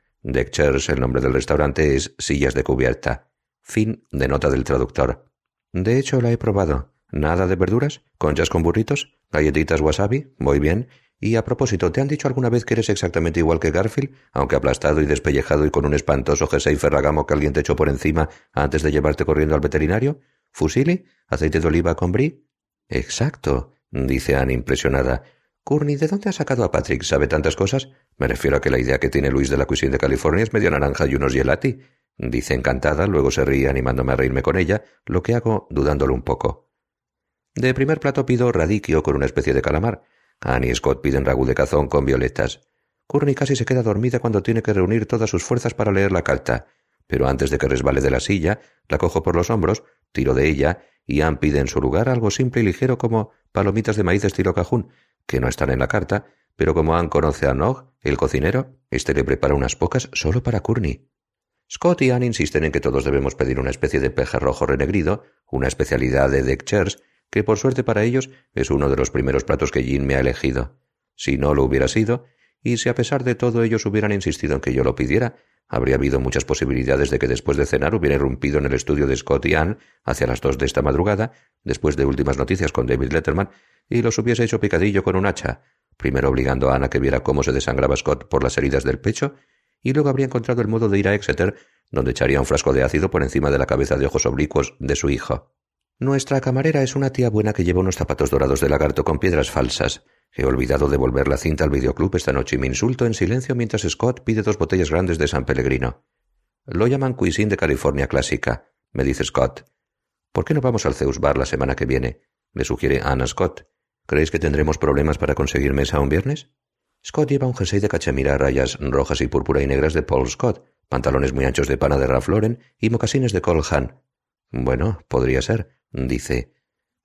Chairs, el nombre del restaurante, es sillas de cubierta. Fin de nota del traductor. De hecho, la he probado. ¿Nada de verduras? ¿Conchas con burritos? ¿Galletitas wasabi? Muy bien. Y a propósito, ¿te han dicho alguna vez que eres exactamente igual que Garfield, aunque aplastado y despellejado y con un espantoso jersey ferragamo que alguien te echó por encima antes de llevarte corriendo al veterinario? ¿Fusili? ¿Aceite de oliva con brie? Exacto, dice Anne impresionada. Courtney, ¿de dónde has sacado a Patrick? ¿Sabe tantas cosas? Me refiero a que la idea que tiene Luis de la cuisine de California es medio naranja y unos gelati. Dice encantada, luego se ríe animándome a reírme con ella, lo que hago dudándolo un poco. De primer plato pido radiquio con una especie de calamar. Annie y Scott piden ragú de cazón con violetas. Courtney casi se queda dormida cuando tiene que reunir todas sus fuerzas para leer la carta, pero antes de que resbale de la silla, la cojo por los hombros, tiro de ella, y Anne pide en su lugar algo simple y ligero como palomitas de maíz estilo cajún, que no están en la carta, pero como Anne conoce a Nog, el cocinero, éste le prepara unas pocas solo para Courtney. Scott y Anne insisten en que todos debemos pedir una especie de peje rojo renegrido, una especialidad de Deck Chairs, que por suerte para ellos es uno de los primeros platos que Jean me ha elegido. Si no lo hubiera sido, y si a pesar de todo ellos hubieran insistido en que yo lo pidiera, habría habido muchas posibilidades de que después de cenar hubiera irrumpido en el estudio de Scott y Anne hacia las dos de esta madrugada, después de últimas noticias con David Letterman, y los hubiese hecho picadillo con un hacha, primero obligando a Anne a que viera cómo se desangraba Scott por las heridas del pecho, y luego habría encontrado el modo de ir a Exeter, donde echaría un frasco de ácido por encima de la cabeza de ojos oblicuos de su hijo. Nuestra camarera es una tía buena que lleva unos zapatos dorados de lagarto con piedras falsas. He olvidado devolver la cinta al videoclub esta noche y me insulto en silencio mientras Scott pide dos botellas grandes de San Pellegrino. Lo llaman cuisine de California clásica, me dice Scott. ¿Por qué no vamos al Zeus Bar la semana que viene? le sugiere Anna Scott. ¿Creéis que tendremos problemas para conseguir mesa un viernes? Scott lleva un jersey de cachemira a rayas rojas y púrpura y negras de Paul Scott, pantalones muy anchos de pana de Ralph Lauren y mocasines de Cole. Bueno, podría ser, dice.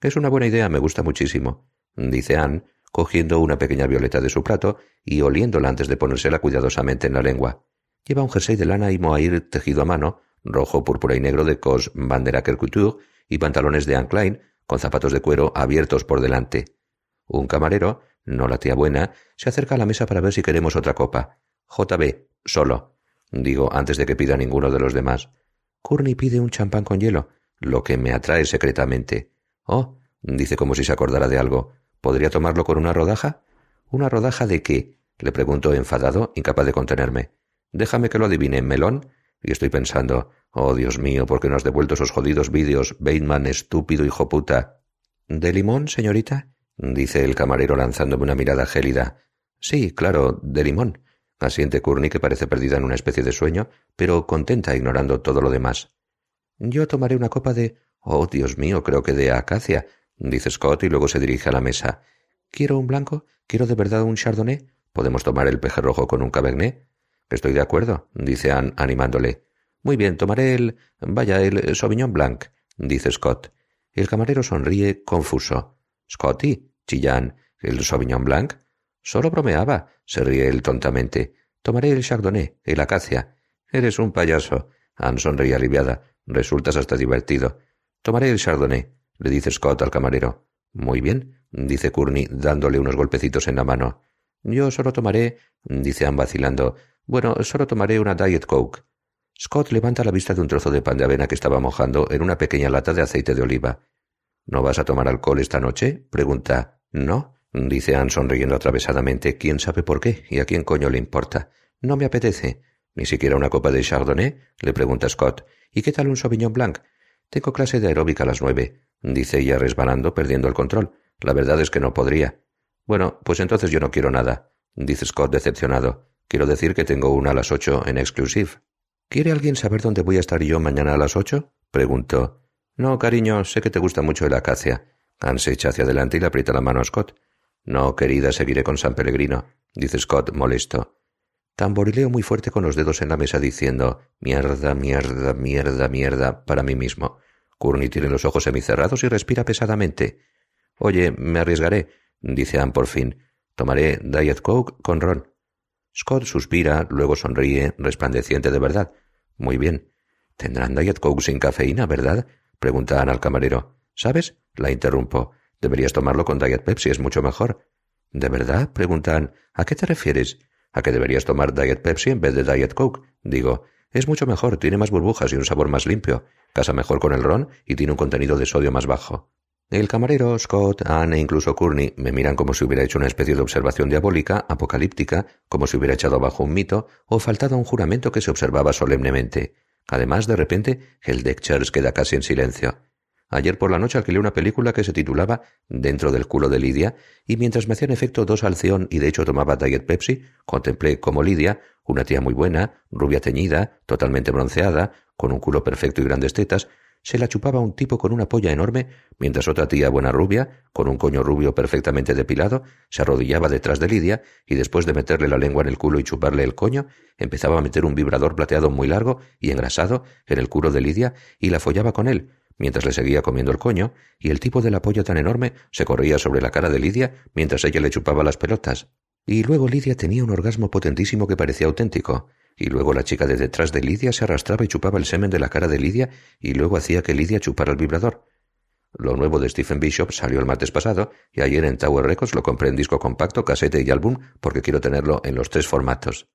Es una buena idea, me gusta muchísimo, dice Anne, cogiendo una pequeña violeta de su plato y oliéndola antes de ponérsela cuidadosamente en la lengua. Lleva un jersey de lana y mohair tejido a mano, rojo, púrpura y negro de Cos Banderaker Couture y pantalones de Anne Klein, con zapatos de cuero abiertos por delante. Un camarero, no la tía buena, se acerca a la mesa para ver si queremos otra copa. JB, solo, digo antes de que pida ninguno de los demás. Courtney pide un champán con hielo, lo que me atrae secretamente. Oh, dice como si se acordara de algo. ¿Podría tomarlo con una rodaja? ¿Una rodaja de qué? le pregunto enfadado, incapaz de contenerme. Déjame que lo adivine, melón. Y estoy pensando, oh Dios mío, ¿por qué no has devuelto esos jodidos vídeos, Bateman, estúpido hijo puta? ¿De limón, señorita? dice el camarero lanzándome una mirada gélida. Sí, claro, de limón asiente Courtney que parece perdida en una especie de sueño, pero contenta ignorando todo lo demás. Yo tomaré una copa de... Oh, Dios mío, creo que de acacia, dice Scott y luego se dirige a la mesa. ¿Quiero un blanco? ¿Quiero de verdad un chardonnay? ¿Podemos tomar el peje rojo con un cabernet? Estoy de acuerdo, dice Anne animándole. Muy bien, tomaré el. vaya, el Sauvignon Blanc, dice Scott. El camarero sonríe, confuso. Scotty, chillan, ¿el Sauvignon Blanc? Solo bromeaba, se ríe él tontamente. Tomaré el Chardonnay, el Acacia. Eres un payaso. Anne sonríe aliviada. Resultas hasta divertido. Tomaré el Chardonnay, le dice Scott al camarero. Muy bien, dice Courtney, dándole unos golpecitos en la mano. Yo solo tomaré, dice Anne vacilando. Bueno, solo tomaré una Diet Coke. Scott levanta la vista de un trozo de pan de avena que estaba mojando en una pequeña lata de aceite de oliva. ¿No vas a tomar alcohol esta noche? pregunta. No, dice Anne sonriendo atravesadamente. ¿Quién sabe por qué? ¿Y a quién coño le importa? No me apetece. ¿Ni siquiera una copa de Chardonnay? le pregunta Scott. ¿Y qué tal un Sauvignon Blanc? Tengo clase de aeróbica a las nueve, dice ella resbalando, perdiendo el control. La verdad es que no podría. Bueno, pues entonces yo no quiero nada, dice Scott decepcionado. Quiero decir que tengo una a las ocho en exclusive. ¿Quiere alguien saber dónde voy a estar yo mañana a las ocho? preguntó. No, cariño, sé que te gusta mucho el acacia. Anne se echa hacia adelante y le aprieta la mano a Scott. No, querida, seguiré con San Pellegrino, dice Scott, molesto. Tamborileo muy fuerte con los dedos en la mesa diciendo mierda, mierda, mierda, mierda para mí mismo. Courtney tiene los ojos semicerrados y respira pesadamente. Oye, me arriesgaré, dice Anne por fin. Tomaré Diet Coke con ron. Scott suspira, luego sonríe, resplandeciente de verdad. Muy bien. Tendrán Diet Coke sin cafeína, ¿verdad? pregunta Anne al camarero. ¿Sabes? La interrumpo. Deberías tomarlo con Diet Pepsi, es mucho mejor. ¿De verdad? pregunta. ¿A qué te refieres? A que deberías tomar Diet Pepsi en vez de Diet Coke. Digo, es mucho mejor, tiene más burbujas y un sabor más limpio, casa mejor con el ron y tiene un contenido de sodio más bajo. El camarero, Scott, Anne e incluso Courtney me miran como si hubiera hecho una especie de observación diabólica, apocalíptica, como si hubiera echado abajo un mito o faltado a un juramento que se observaba solemnemente. Además, de repente, el deck queda casi en silencio. Ayer por la noche alquilé una película que se titulaba Dentro del culo de Lidia, y mientras me hacían efecto dos alción y de hecho tomaba Diet Pepsi, contemplé como Lidia, una tía muy buena, rubia teñida, totalmente bronceada, con un culo perfecto y grandes tetas, se la chupaba un tipo con una polla enorme, mientras otra tía buena rubia, con un coño rubio perfectamente depilado, se arrodillaba detrás de Lidia y después de meterle la lengua en el culo y chuparle el coño, empezaba a meter un vibrador plateado muy largo y engrasado en el culo de Lidia y la follaba con él, mientras le seguía comiendo el coño, y el tipo de la polla tan enorme se corría sobre la cara de Lidia mientras ella le chupaba las pelotas. Y luego Lidia tenía un orgasmo potentísimo que parecía auténtico, y luego la chica de detrás de Lidia se arrastraba y chupaba el semen de la cara de Lidia, y luego hacía que Lidia chupara el vibrador. Lo nuevo de Stephen Bishop salió el martes pasado, y ayer en Tower Records lo compré en disco compacto, casete y álbum, porque quiero tenerlo en los tres formatos.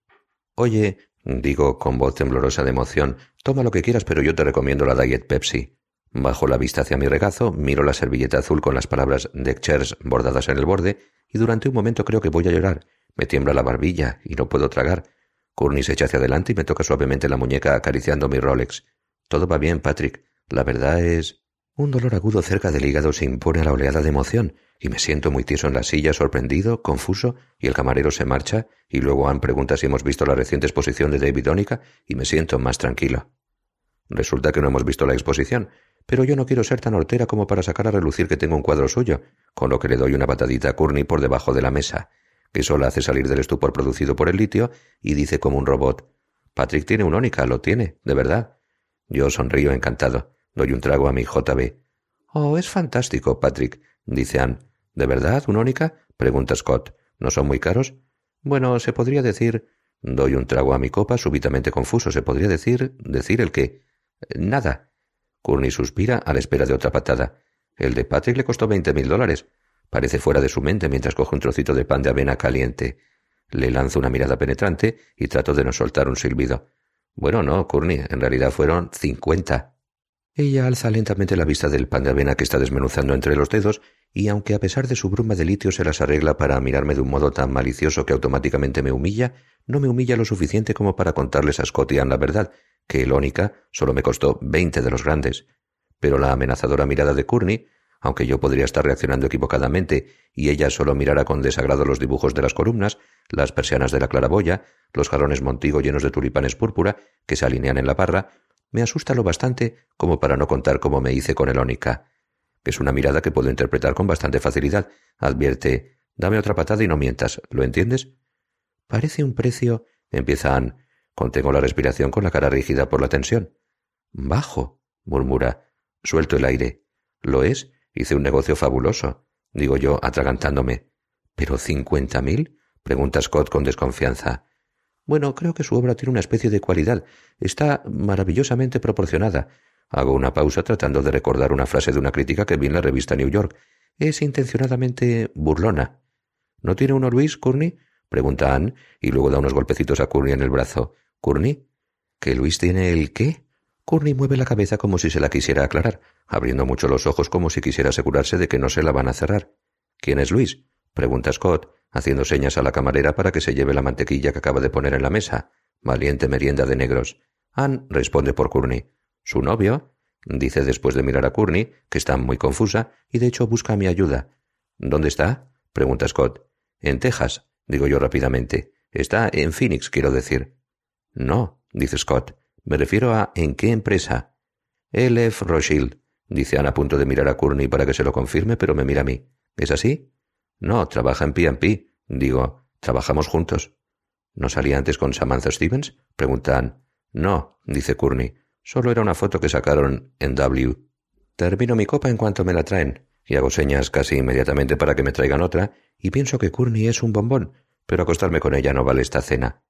Oye, digo con voz temblorosa de emoción, toma lo que quieras, pero yo te recomiendo la Diet Pepsi. Bajo la vista hacia mi regazo, miro la servilleta azul con las palabras Deck Chairs bordadas en el borde, y durante un momento creo que voy a llorar. Me tiembla la barbilla y no puedo tragar. Courtney se echa hacia adelante y me toca suavemente la muñeca acariciando mi Rolex. Todo va bien, Patrick. La verdad es... Un dolor agudo cerca del hígado se impone a la oleada de emoción, y me siento muy tieso en la silla, sorprendido, confuso, y el camarero se marcha, y luego Anne pregunta si hemos visto la reciente exposición de David Onica, y me siento más tranquilo. Resulta que no hemos visto la exposición, pero yo no quiero ser tan hortera como para sacar a relucir que tengo un cuadro suyo, con lo que le doy una patadita a Courtney por debajo de la mesa, que solo hace salir del estupor producido por el litio y dice como un robot Patrick tiene un ónica, lo tiene, de verdad. Yo sonrío encantado. Doy un trago a mi JB. Oh, es fantástico, Patrick, dice Anne. ¿De verdad, un ónica? pregunta Scott. ¿No son muy caros? Bueno, se podría decir. Doy un trago a mi copa, súbitamente confuso. Se podría decir. decir el qué. Nada. Courtney suspira a la espera de otra patada. El de Patrick le costó veinte mil dólares. Parece fuera de su mente mientras coge un trocito de pan de avena caliente. Le lanzo una mirada penetrante y trato de no soltar un silbido. Bueno, no, Courtney, en realidad fueron cincuenta. Ella alza lentamente la vista del pan de avena que está desmenuzando entre los dedos y aunque a pesar de su bruma de litio se las arregla para mirarme de un modo tan malicioso que automáticamente me humilla, no me humilla lo suficiente como para contarles a Scott y la verdad, que el ónica solo me costó veinte de los grandes. Pero la amenazadora mirada de Courtney, aunque yo podría estar reaccionando equivocadamente y ella solo mirara con desagrado los dibujos de las columnas, las persianas de la claraboya, los jarrones montigo llenos de tulipanes púrpura que se alinean en la barra, me asusta lo bastante como para no contar cómo me hice con el ónica. Es una mirada que puedo interpretar con bastante facilidad. Advierte, dame otra patada y no mientas, ¿lo entiendes? Parece un precio, empieza Anne, Contengo la respiración con la cara rígida por la tensión. Bajo, murmura. Suelto el aire. Lo es. Hice un negocio fabuloso, digo yo, atragantándome. ¿Pero cincuenta mil? pregunta Scott con desconfianza. Bueno, creo que su obra tiene una especie de cualidad. Está maravillosamente proporcionada. Hago una pausa tratando de recordar una frase de una crítica que vi en la revista New York. Es intencionadamente burlona. ¿No tiene uno Luis, Courtney? pregunta Anne, y luego da unos golpecitos a Courtney en el brazo. ¿Courtney? ¿Que Luis tiene el qué? Courtney mueve la cabeza como si se la quisiera aclarar, abriendo mucho los ojos como si quisiera asegurarse de que no se la van a cerrar. ¿Quién es Luis? Pregunta Scott, haciendo señas a la camarera para que se lleve la mantequilla que acaba de poner en la mesa. Valiente merienda de negros. Anne responde por Courtney. ¿Su novio? dice después de mirar a Courtney, que está muy confusa, y de hecho busca mi ayuda. ¿Dónde está? pregunta Scott. En Texas, digo yo rápidamente. Está en Phoenix, quiero decir. No, dice Scott. Me refiero a ¿en qué empresa? LF Rothschild, dice Ana a punto de mirar a Courtney para que se lo confirme, pero me mira a mí. ¿Es así? No, trabaja en P&P. Digo, ¿trabajamos juntos? ¿No salía antes con Samantha Stevens? Preguntan. No, dice Courtney. Solo era una foto que sacaron en W. Termino mi copa en cuanto me la traen, y hago señas casi inmediatamente para que me traigan otra, y pienso que Courtney es un bombón, pero acostarme con ella no vale esta cena.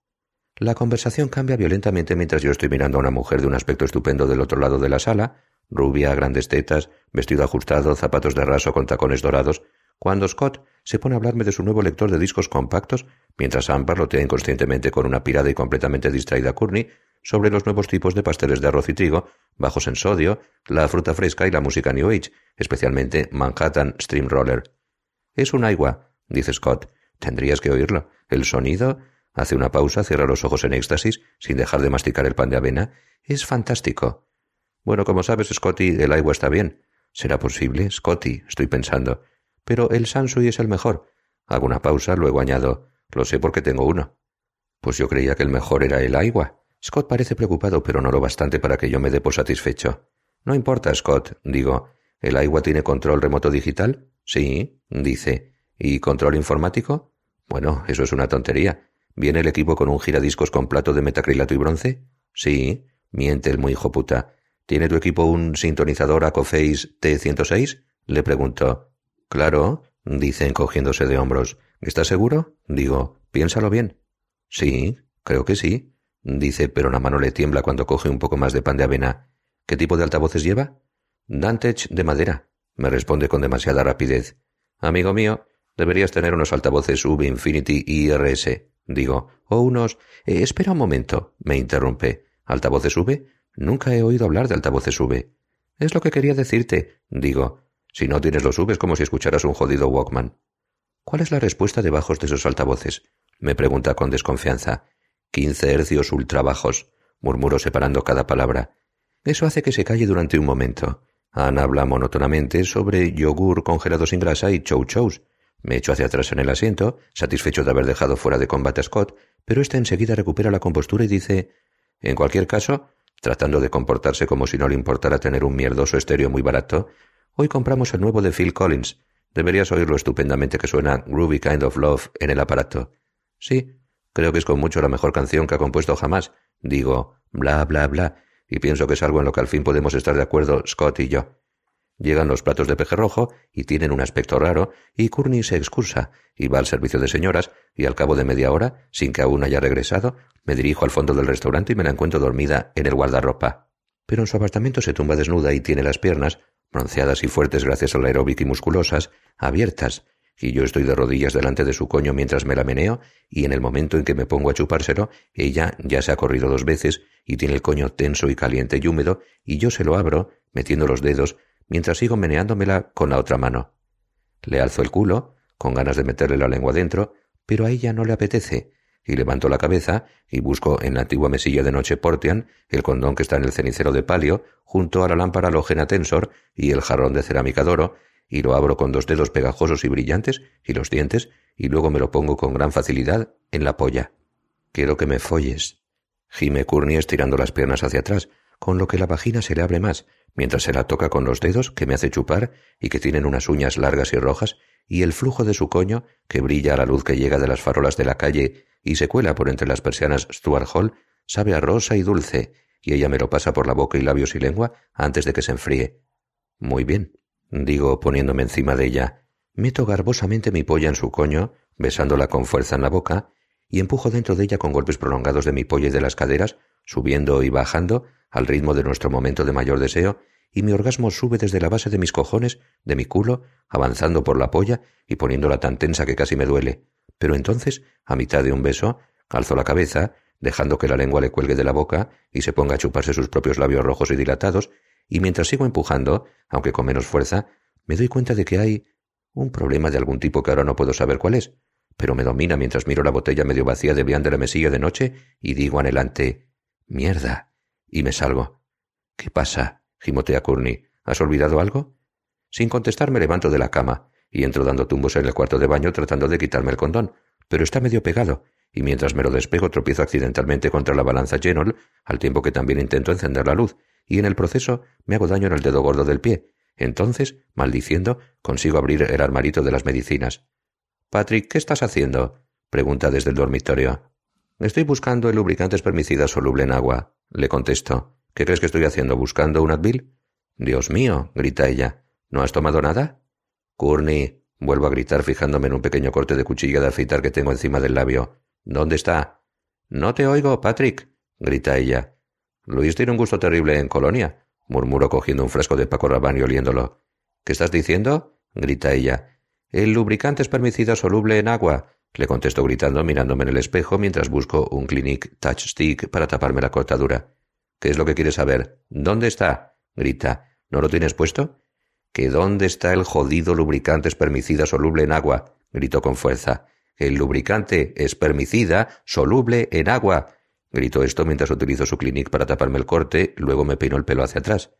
La conversación cambia violentamente mientras yo estoy mirando a una mujer de un aspecto estupendo del otro lado de la sala, rubia, grandes tetas, vestido ajustado, zapatos de raso con tacones dorados, cuando Scott se pone a hablarme de su nuevo lector de discos compactos, mientras Sam parlotea inconscientemente con una pirada y completamente distraída Courtney sobre los nuevos tipos de pasteles de arroz y trigo, bajos en sodio, la fruta fresca y la música New Age, especialmente Manhattan Streamroller. Es un agua, dice Scott. Tendrías que oírlo. El sonido. Hace una pausa, cierra los ojos en éxtasis, sin dejar de masticar el pan de avena. Es fantástico. Bueno, como sabes, Scotty, el agua está bien. ¿Será posible? Scotty, estoy pensando pero el Sansui es el mejor. Hago una pausa, luego añado, lo sé porque tengo uno. Pues yo creía que el mejor era el agua. Scott parece preocupado, pero no lo bastante para que yo me dé por satisfecho. No importa, Scott, digo. ¿El agua tiene control remoto digital? Sí, dice. ¿Y control informático? Bueno, eso es una tontería. ¿Viene el equipo con un giradiscos con plato de metacrilato y bronce? Sí, miente el muy hijo puta. ¿Tiene tu equipo un sintonizador Acoface T106? Le pregunto. Claro, dice encogiéndose de hombros. ¿Estás seguro? Digo, piénsalo bien. Sí, creo que sí, dice, pero la mano le tiembla cuando coge un poco más de pan de avena. ¿Qué tipo de altavoces lleva? Dantech de madera, me responde con demasiada rapidez. Amigo mío, deberías tener unos altavoces V Infinity IRS, digo, o unos... Eh, espera un momento, me interrumpe. ¿Altavoces V? Nunca he oído hablar de altavoces V. Es lo que quería decirte, digo. Si no tienes los subes como si escucharas un jodido Walkman. ¿Cuál es la respuesta de bajos de esos altavoces? me pregunta con desconfianza. Quince hercios ultrabajos, murmuro separando cada palabra. Eso hace que se calle durante un momento. Ana habla monótonamente sobre yogur congelado sin grasa y chow chows. Me echo hacia atrás en el asiento, satisfecho de haber dejado fuera de combate a Scott, pero éste enseguida recupera la compostura y dice En cualquier caso, tratando de comportarse como si no le importara tener un mierdoso estéreo muy barato, Hoy compramos el nuevo de Phil Collins. Deberías oírlo estupendamente que suena Groovy Kind of Love en el aparato. Sí, creo que es con mucho la mejor canción que ha compuesto jamás. Digo, bla, bla, bla, y pienso que es algo en lo que al fin podemos estar de acuerdo Scott y yo. Llegan los platos de pejerrojo y tienen un aspecto raro, y Courtney se excusa y va al servicio de señoras, y al cabo de media hora, sin que aún haya regresado, me dirijo al fondo del restaurante y me la encuentro dormida en el guardarropa. Pero en su apartamento se tumba desnuda y tiene las piernas, bronceadas y fuertes gracias al aeróbic y musculosas, abiertas, y yo estoy de rodillas delante de su coño mientras me la meneo, y en el momento en que me pongo a chupárselo, ella ya se ha corrido dos veces y tiene el coño tenso y caliente y húmedo, y yo se lo abro, metiendo los dedos, mientras sigo meneándomela con la otra mano. Le alzo el culo, con ganas de meterle la lengua dentro, pero a ella no le apetece, y levanto la cabeza y busco en la antigua mesilla de noche Portian el condón que está en el cenicero de palio, junto a la lámpara halógena tensor y el jarrón de cerámica doro, y lo abro con dos dedos pegajosos y brillantes y los dientes, y luego me lo pongo con gran facilidad en la polla. Quiero que me folles. Gime Courtney estirando las piernas hacia atrás, con lo que la vagina se le abre más, mientras se la toca con los dedos que me hace chupar y que tienen unas uñas largas y rojas, y el flujo de su coño, que brilla a la luz que llega de las farolas de la calle y se cuela por entre las persianas Stuart Hall, Sabe a rosa y dulce, y ella me lo pasa por la boca y labios y lengua antes de que se enfríe. Muy bien, digo poniéndome encima de ella. Meto garbosamente mi polla en su coño, besándola con fuerza en la boca, y empujo dentro de ella con golpes prolongados de mi polla y de las caderas, subiendo y bajando, al ritmo de nuestro momento de mayor deseo, y mi orgasmo sube desde la base de mis cojones, de mi culo, avanzando por la polla y poniéndola tan tensa que casi me duele. Pero entonces, a mitad de un beso, alzo la cabeza, dejando que la lengua le cuelgue de la boca y se ponga a chuparse sus propios labios rojos y dilatados, y mientras sigo empujando, aunque con menos fuerza, me doy cuenta de que hay un problema de algún tipo que ahora no puedo saber cuál es, pero me domina mientras miro la botella medio vacía de Bian de la mesilla de noche y digo anhelante Mierda. y me salgo. ¿Qué pasa? gimotea Courtney. ¿Has olvidado algo? Sin contestar me levanto de la cama y entro dando tumbos en el cuarto de baño tratando de quitarme el condón, pero está medio pegado, y mientras me lo despego tropiezo accidentalmente contra la balanza Genol, al tiempo que también intento encender la luz, y en el proceso me hago daño en el dedo gordo del pie. Entonces, maldiciendo, consigo abrir el armarito de las medicinas. Patrick, ¿qué estás haciendo? pregunta desde el dormitorio. Estoy buscando el lubricante espermicida soluble en agua, le contesto. ¿Qué crees que estoy haciendo? ¿Buscando un Advil? Dios mío, grita ella. ¿No has tomado nada? Courtney, vuelvo a gritar fijándome en un pequeño corte de cuchilla de afeitar que tengo encima del labio. ¿Dónde está? No te oigo, Patrick, grita ella. Luis tiene un gusto terrible en Colonia, murmuró cogiendo un frasco de Paco Rabanne y oliéndolo. ¿Qué estás diciendo? grita ella. El lubricante espermicida soluble en agua, le contesto gritando mirándome en el espejo mientras busco un Clinique Touch Stick para taparme la cortadura. ¿Qué es lo que quieres saber? ¿Dónde está? grita. ¿No lo tienes puesto? ¿Que dónde está el jodido lubricante espermicida soluble en agua? gritó con fuerza. El lubricante espermicida soluble en agua. Gritó esto mientras utilizo su clinic para taparme el corte, luego me peinó el pelo hacia atrás.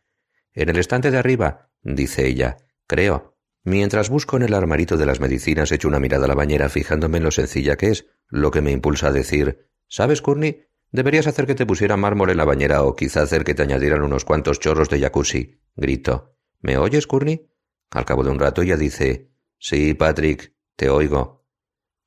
En el estante de arriba, dice ella. Creo. Mientras busco en el armarito de las medicinas, echo una mirada a la bañera fijándome en lo sencilla que es, lo que me impulsa a decir ¿Sabes, Courtney? Deberías hacer que te pusieran mármol en la bañera o quizá hacer que te añadieran unos cuantos chorros de jacuzzi. Grito. ¿Me oyes, Courtney? Al cabo de un rato ella dice Sí, Patrick, te oigo.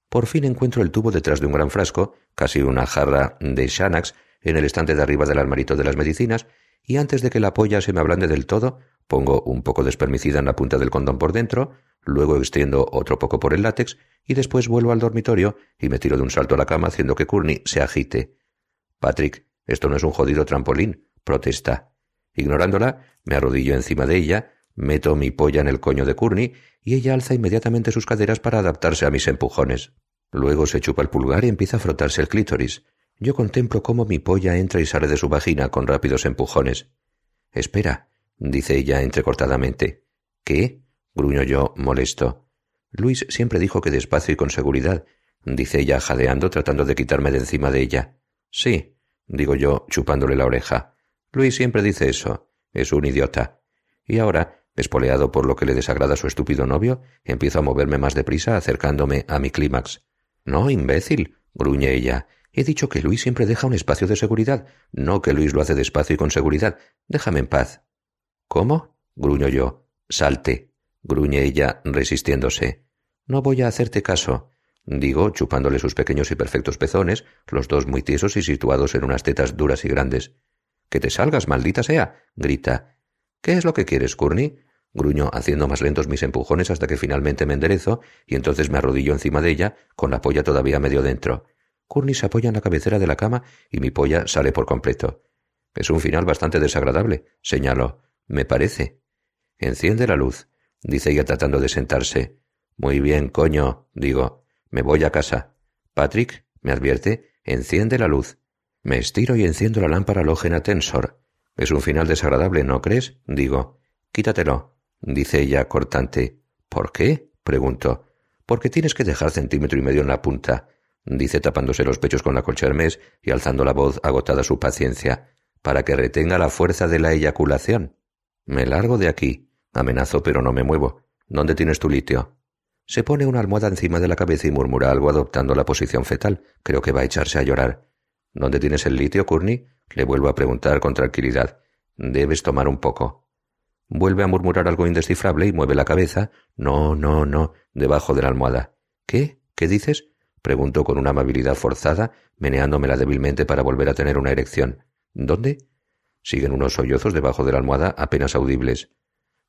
Por fin encuentro el tubo detrás de un gran frasco, casi una jarra de Xanax, en el estante de arriba del armarito de las medicinas, y antes de que la polla se me ablande del todo, pongo un poco de espermicida en la punta del condón por dentro, luego extiendo otro poco por el látex, y después vuelvo al dormitorio y me tiro de un salto a la cama haciendo que Courtney se agite. Patrick, esto no es un jodido trampolín, protesta. Ignorándola, me arrodillo encima de ella, meto mi polla en el coño de Courtney y ella alza inmediatamente sus caderas para adaptarse a mis empujones. Luego se chupa el pulgar y empieza a frotarse el clítoris. Yo contemplo cómo mi polla entra y sale de su vagina con rápidos empujones. Espera, dice ella entrecortadamente. ¿Qué? gruño yo, molesto. Luis siempre dijo que despacio y con seguridad, dice ella jadeando tratando de quitarme de encima de ella. Sí, digo yo, chupándole la oreja. Luis siempre dice eso. Es un idiota. Y ahora, espoleado por lo que le desagrada a su estúpido novio, empiezo a moverme más deprisa acercándome a mi clímax. No, imbécil, gruñe ella. He dicho que Luis siempre deja un espacio de seguridad, no que Luis lo hace despacio y con seguridad. Déjame en paz. ¿Cómo? gruño yo. Salte, gruñe ella, resistiéndose. No voy a hacerte caso. Digo, chupándole sus pequeños y perfectos pezones, los dos muy tiesos y situados en unas tetas duras y grandes. Que te salgas, maldita sea. grita. ¿Qué es lo que quieres, Courtney? Gruño, haciendo más lentos mis empujones hasta que finalmente me enderezo y entonces me arrodillo encima de ella, con la polla todavía medio dentro. Courtney se apoya en la cabecera de la cama y mi polla sale por completo. Es un final bastante desagradable, señalo. Me parece. Enciende la luz, dice ella tratando de sentarse. Muy bien, coño, digo. Me voy a casa. Patrick, me advierte, enciende la luz. Me estiro y enciendo la lámpara halógena tensor. Es un final desagradable, ¿no crees? Digo. Quítatelo, dice ella cortante. ¿Por qué? pregunto. Porque tienes que dejar centímetro y medio en la punta, dice tapándose los pechos con la colcha hermés y alzando la voz agotada su paciencia, para que retenga la fuerza de la eyaculación. Me largo de aquí. Amenazo, pero no me muevo. ¿Dónde tienes tu litio? Se pone una almohada encima de la cabeza y murmura algo adoptando la posición fetal. Creo que va a echarse a llorar. ¿Dónde tienes el litio, Courtney? Le vuelvo a preguntar con tranquilidad. Debes tomar un poco. Vuelve a murmurar algo indescifrable y mueve la cabeza. No, no, no, debajo de la almohada. ¿Qué? ¿Qué dices? Pregunto con una amabilidad forzada, meneándomela débilmente para volver a tener una erección. ¿Dónde? Siguen unos sollozos debajo de la almohada apenas audibles.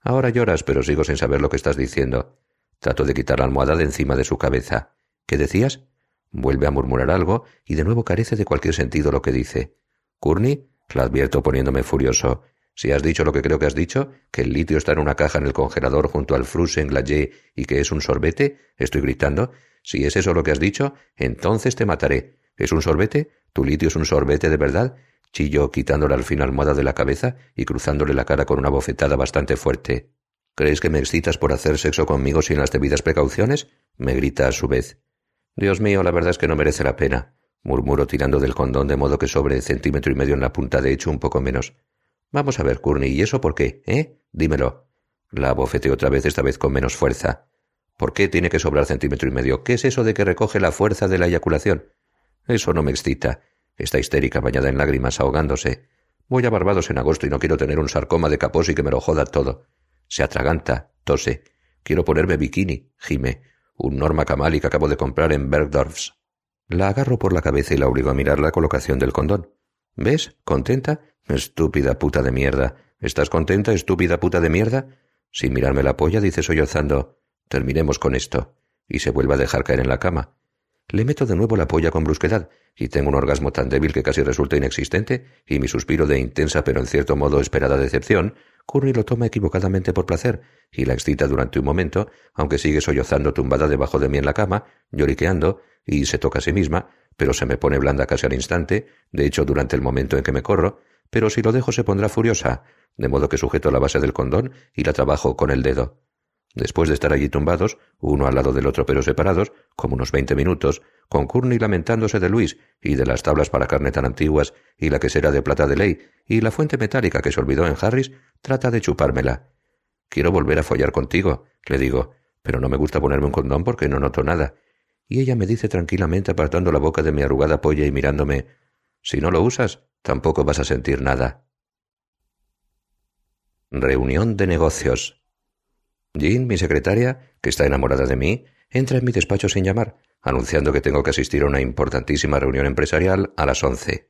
Ahora lloras, pero sigo sin saber lo que estás diciendo. Trato de quitar la almohada de encima de su cabeza. ¿Qué decías? Vuelve a murmurar algo y de nuevo carece de cualquier sentido lo que dice. ¿Courtney? La advierto poniéndome furioso. Si has dicho lo que creo que has dicho, que el litio está en una caja en el congelador junto al Frusen Glacé y que es un sorbete, estoy gritando, si es eso lo que has dicho, entonces te mataré. ¿Es un sorbete? ¿Tu litio es un sorbete de verdad? Chilló quitándole al fin almohada de la cabeza y cruzándole la cara con una bofetada bastante fuerte. ¿Crees que me excitas por hacer sexo conmigo sin las debidas precauciones? me grita a su vez. Dios mío, la verdad es que no merece la pena, murmuro tirando del condón de modo que sobre centímetro y medio en la punta de hecho un poco menos. Vamos a ver, Courtney, ¿y eso por qué? ¿Eh? Dímelo. La bofeteó otra vez, esta vez con menos fuerza. ¿Por qué tiene que sobrar centímetro y medio? ¿Qué es eso de que recoge la fuerza de la eyaculación? Eso no me excita. Está histérica, bañada en lágrimas, ahogándose. Voy a Barbados en agosto y no quiero tener un sarcoma de capós y que me lo joda todo. Se atraganta, tose. Quiero ponerme bikini, gime. Un Norma Camali que acabo de comprar en Bergdorfs. La agarro por la cabeza y la obligo a mirar la colocación del condón. ¿Ves? ¿Contenta? Estúpida puta de mierda. ¿Estás contenta, estúpida puta de mierda? Sin mirarme la polla, dice sollozando. Terminemos con esto. Y se vuelve a dejar caer en la cama. Le meto de nuevo la polla con brusquedad, y tengo un orgasmo tan débil que casi resulta inexistente, y mi suspiro de intensa pero en cierto modo esperada decepción, Curry lo toma equivocadamente por placer, y la excita durante un momento, aunque sigue sollozando tumbada debajo de mí en la cama, lloriqueando, y se toca a sí misma, pero se me pone blanda casi al instante, de hecho durante el momento en que me corro, pero si lo dejo se pondrá furiosa, de modo que sujeto la base del condón y la trabajo con el dedo. Después de estar allí tumbados, uno al lado del otro pero separados, como unos veinte minutos, con Courtney lamentándose de Luis y de las tablas para carne tan antiguas y la quesera de plata de ley y la fuente metálica que se olvidó en Harris, trata de chupármela. Quiero volver a follar contigo, le digo, pero no me gusta ponerme un condón porque no noto nada. Y ella me dice tranquilamente apartando la boca de mi arrugada polla y mirándome, si no lo usas, tampoco vas a sentir nada. Reunión de negocios. Jean, mi secretaria, que está enamorada de mí, entra en mi despacho sin llamar, anunciando que tengo que asistir a una importantísima reunión empresarial a las once.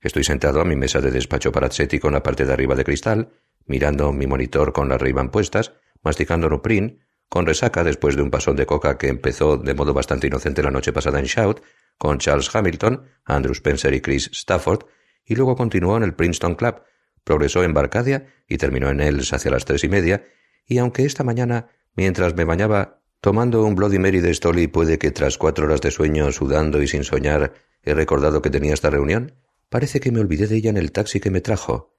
Estoy sentado a mi mesa de despacho Parazzetti con la parte de arriba de cristal, mirando mi monitor con las ray puestas, masticando Nuprin, con resaca después de un pasón de coca que empezó de modo bastante inocente la noche pasada en Shout, con Charles Hamilton, Andrew Spencer y Chris Stafford, y luego continuó en el Princeton Club, progresó en Barcadia y terminó en Ells hacia las tres y media, y aunque esta mañana, mientras me bañaba tomando un Bloody Mary de Stoli, puede que tras cuatro horas de sueño, sudando y sin soñar, he recordado que tenía esta reunión, parece que me olvidé de ella en el taxi que me trajo.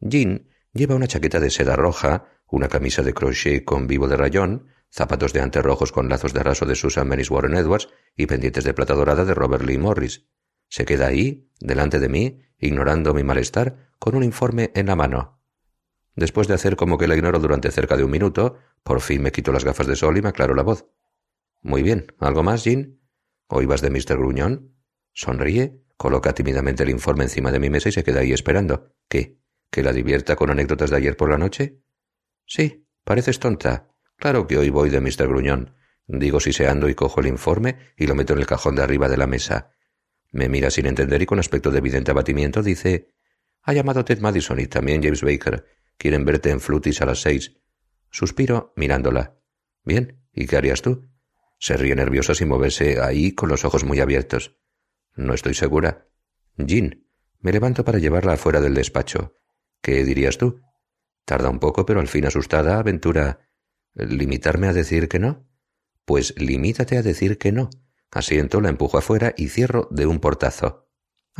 Jean lleva una chaqueta de seda roja, una camisa de crochet con vivo de rayón, zapatos de ante rojos con lazos de raso de Susan Menis Warren Edwards y pendientes de plata dorada de Robert Lee Morris. Se queda ahí, delante de mí, ignorando mi malestar, con un informe en la mano. Después de hacer como que la ignoro durante cerca de un minuto, por fin me quito las gafas de sol y me aclaro la voz. Muy bien. ¿Algo más, Jean? ¿Oíbas de Mr. Gruñón? Sonríe, coloca tímidamente el informe encima de mi mesa y se queda ahí esperando. ¿Qué? ¿Que la divierta con anécdotas de ayer por la noche? Sí, pareces tonta. Claro que hoy voy de Mr. Gruñón. Digo siseando y cojo el informe y lo meto en el cajón de arriba de la mesa. Me mira sin entender y con aspecto de evidente abatimiento dice Ha llamado Ted Madison y también James Baker Quieren verte en Flutis a las seis. Suspiro mirándola. Bien, ¿y qué harías tú? Se ríe nerviosa sin moverse ahí con los ojos muy abiertos. No estoy segura. Jean, me levanto para llevarla afuera del despacho. ¿Qué dirías tú? Tarda un poco, pero al fin asustada, aventura. ¿Limitarme a decir que no? Pues limítate a decir que no. Asiento, la empujo afuera y cierro de un portazo.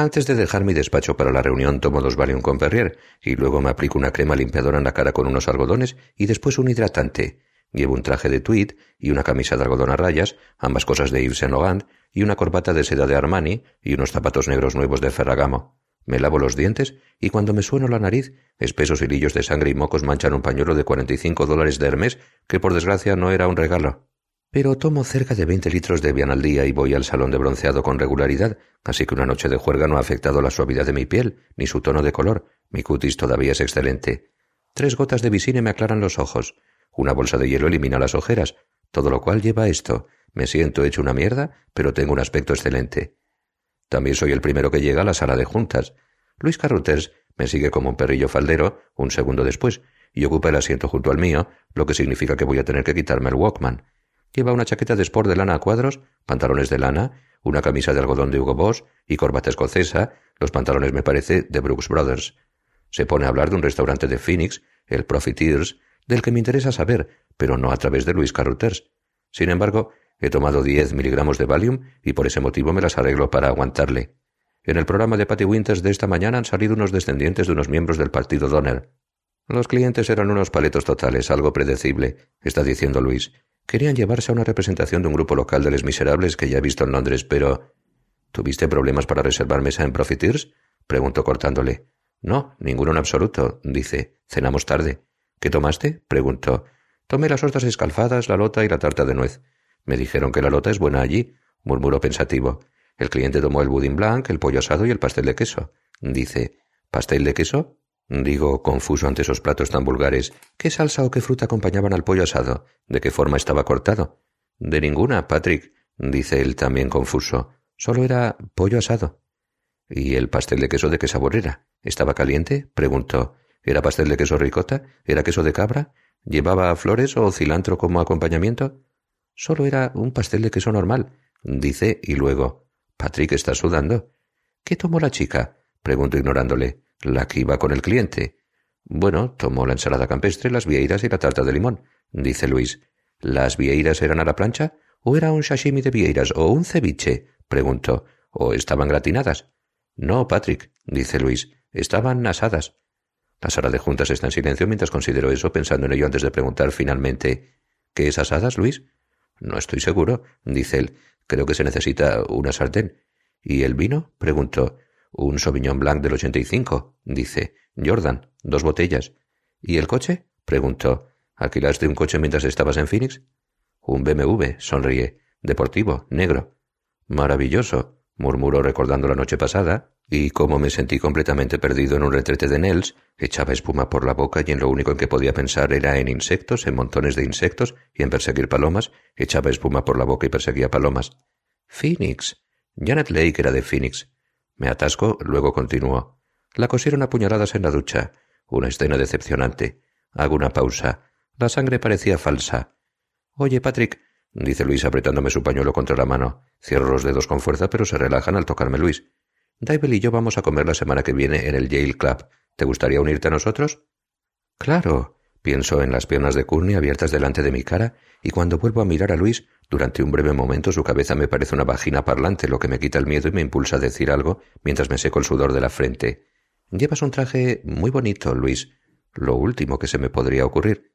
Antes de dejar mi despacho para la reunión tomo dos Valium con Perrier y luego me aplico una crema limpiadora en la cara con unos algodones y después un hidratante. Llevo un traje de tweed y una camisa de algodón a rayas, ambas cosas de Yves Saint Laurent, y una corbata de seda de Armani y unos zapatos negros nuevos de Ferragamo. Me lavo los dientes y cuando me sueno la nariz, espesos hilillos de sangre y mocos manchan un pañuelo de cuarenta y cinco dólares de Hermes que por desgracia no era un regalo. Pero tomo cerca de veinte litros de Evian al día y voy al salón de bronceado con regularidad, así que una noche de juerga no ha afectado la suavidad de mi piel, ni su tono de color. Mi cutis todavía es excelente. Tres gotas de visine me aclaran los ojos. Una bolsa de hielo elimina las ojeras, todo lo cual lleva esto, Me siento hecho una mierda, pero tengo un aspecto excelente. También soy el primero que llega a la sala de juntas. Luis Carruthers me sigue como un perrillo faldero un segundo después y ocupa el asiento junto al mío, lo que significa que voy a tener que quitarme el Walkman. Lleva una chaqueta de sport de lana a cuadros, pantalones de lana, una camisa de algodón de Hugo Boss y corbata escocesa, los pantalones me parece de Brooks Brothers. Se pone a hablar de un restaurante de Phoenix, el Profiteers, del que me interesa saber, pero no a través de Luis Carruthers. Sin embargo, he tomado diez miligramos de Valium y por ese motivo me las arreglo para aguantarle. En el programa de Patty Winters de esta mañana han salido unos descendientes de unos miembros del partido Donner. Los clientes eran unos paletos totales, algo predecible, está diciendo Luis. Querían llevarse a una representación de un grupo local de les miserables que ya he visto en Londres, pero... ¿Tuviste problemas para reservar mesa en Profiteers? preguntó cortándole. No, ninguno en absoluto, dice. Cenamos tarde. ¿Qué tomaste? preguntó. Tomé las hortas escalfadas, la lota y la tarta de nuez. Me dijeron que la lota es buena allí, murmuró pensativo. El cliente tomó el budín blanc, el pollo asado y el pastel de queso. Dice, ¿pastel de queso? Digo, confuso ante esos platos tan vulgares, ¿qué salsa o qué fruta acompañaban al pollo asado? ¿De qué forma estaba cortado? De ninguna, Patrick, dice él también confuso. Solo era pollo asado. ¿Y el pastel de queso de qué sabor era? ¿Estaba caliente? preguntó. ¿Era pastel de queso ricota? ¿Era queso de cabra? ¿Llevaba flores o cilantro como acompañamiento? Solo era un pastel de queso normal, dice, y luego. Patrick está sudando. ¿Qué tomó la chica? preguntó ignorándole. La que iba con el cliente. Bueno, tomó la ensalada campestre, las vieiras y la tarta de limón, dice Luis. ¿Las vieiras eran a la plancha? ¿O era un sashimi de vieiras o un ceviche? preguntó. ¿O estaban gratinadas? No, Patrick, dice Luis. Estaban asadas. La sala de juntas está en silencio mientras considero eso, pensando en ello antes de preguntar finalmente ¿Qué es asadas, Luis? No estoy seguro, dice él. Creo que se necesita una sartén. ¿Y el vino? preguntó. Un Sauvignon Blanc del 85, dice. Jordan, dos botellas. ¿Y el coche? preguntó. ¿Alquilaste un coche mientras estabas en Phoenix? Un BMW, sonríe. Deportivo, negro. Maravilloso, murmuró recordando la noche pasada, y como me sentí completamente perdido en un retrete de Nels, echaba espuma por la boca y en lo único en que podía pensar era en insectos, en montones de insectos y en perseguir palomas, echaba espuma por la boca y perseguía palomas. Phoenix. Janet Lake era de Phoenix. Me atasco, luego continuó. La cosieron a puñaladas en la ducha. Una escena decepcionante. Hago una pausa. La sangre parecía falsa. Oye, Patrick, dice Luis apretándome su pañuelo contra la mano. Cierro los dedos con fuerza, pero se relajan al tocarme Luis. Daivel y yo vamos a comer la semana que viene en el Yale Club. ¿Te gustaría unirte a nosotros? Claro. Pienso en las piernas de Courtney abiertas delante de mi cara, y cuando vuelvo a mirar a Luis, durante un breve momento su cabeza me parece una vagina parlante, lo que me quita el miedo y me impulsa a decir algo mientras me seco el sudor de la frente. Llevas un traje muy bonito, Luis. Lo último que se me podría ocurrir.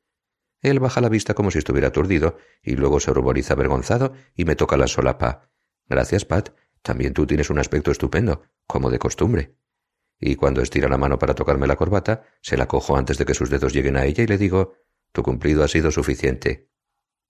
Él baja la vista como si estuviera aturdido, y luego se ruboriza avergonzado y me toca la solapa. Gracias, Pat. También tú tienes un aspecto estupendo, como de costumbre. Y cuando estira la mano para tocarme la corbata, se la cojo antes de que sus dedos lleguen a ella y le digo Tu cumplido ha sido suficiente.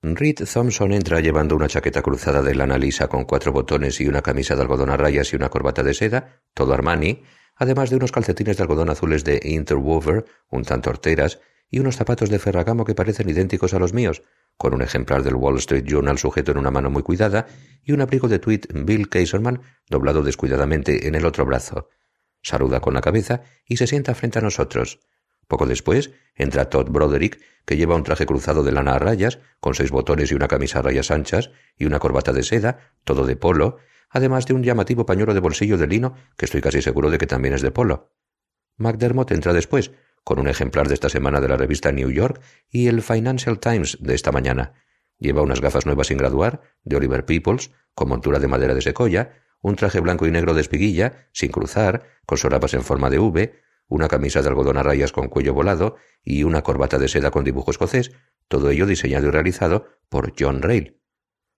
Reed Thompson entra llevando una chaqueta cruzada de lana lisa con cuatro botones y una camisa de algodón a rayas y una corbata de seda, todo Armani, además de unos calcetines de algodón azules de Interwover, un tanto horteras, y unos zapatos de ferragamo que parecen idénticos a los míos, con un ejemplar del Wall Street Journal sujeto en una mano muy cuidada y un abrigo de tweed Bill Kaiserman doblado descuidadamente en el otro brazo. Saluda con la cabeza y se sienta frente a nosotros. Poco después entra Todd Broderick, que lleva un traje cruzado de lana a rayas, con seis botones y una camisa a rayas anchas, y una corbata de seda, todo de polo, además de un llamativo pañuelo de bolsillo de lino, que estoy casi seguro de que también es de polo. McDermott entra después, con un ejemplar de esta semana de la revista New York y el Financial Times de esta mañana. Lleva unas gafas nuevas sin graduar, de Oliver Peoples, con montura de madera de secoya, un traje blanco y negro de espiguilla, sin cruzar, con solapas en forma de V, una camisa de algodón a rayas con cuello volado y una corbata de seda con dibujo escocés, todo ello diseñado y realizado por John Rail.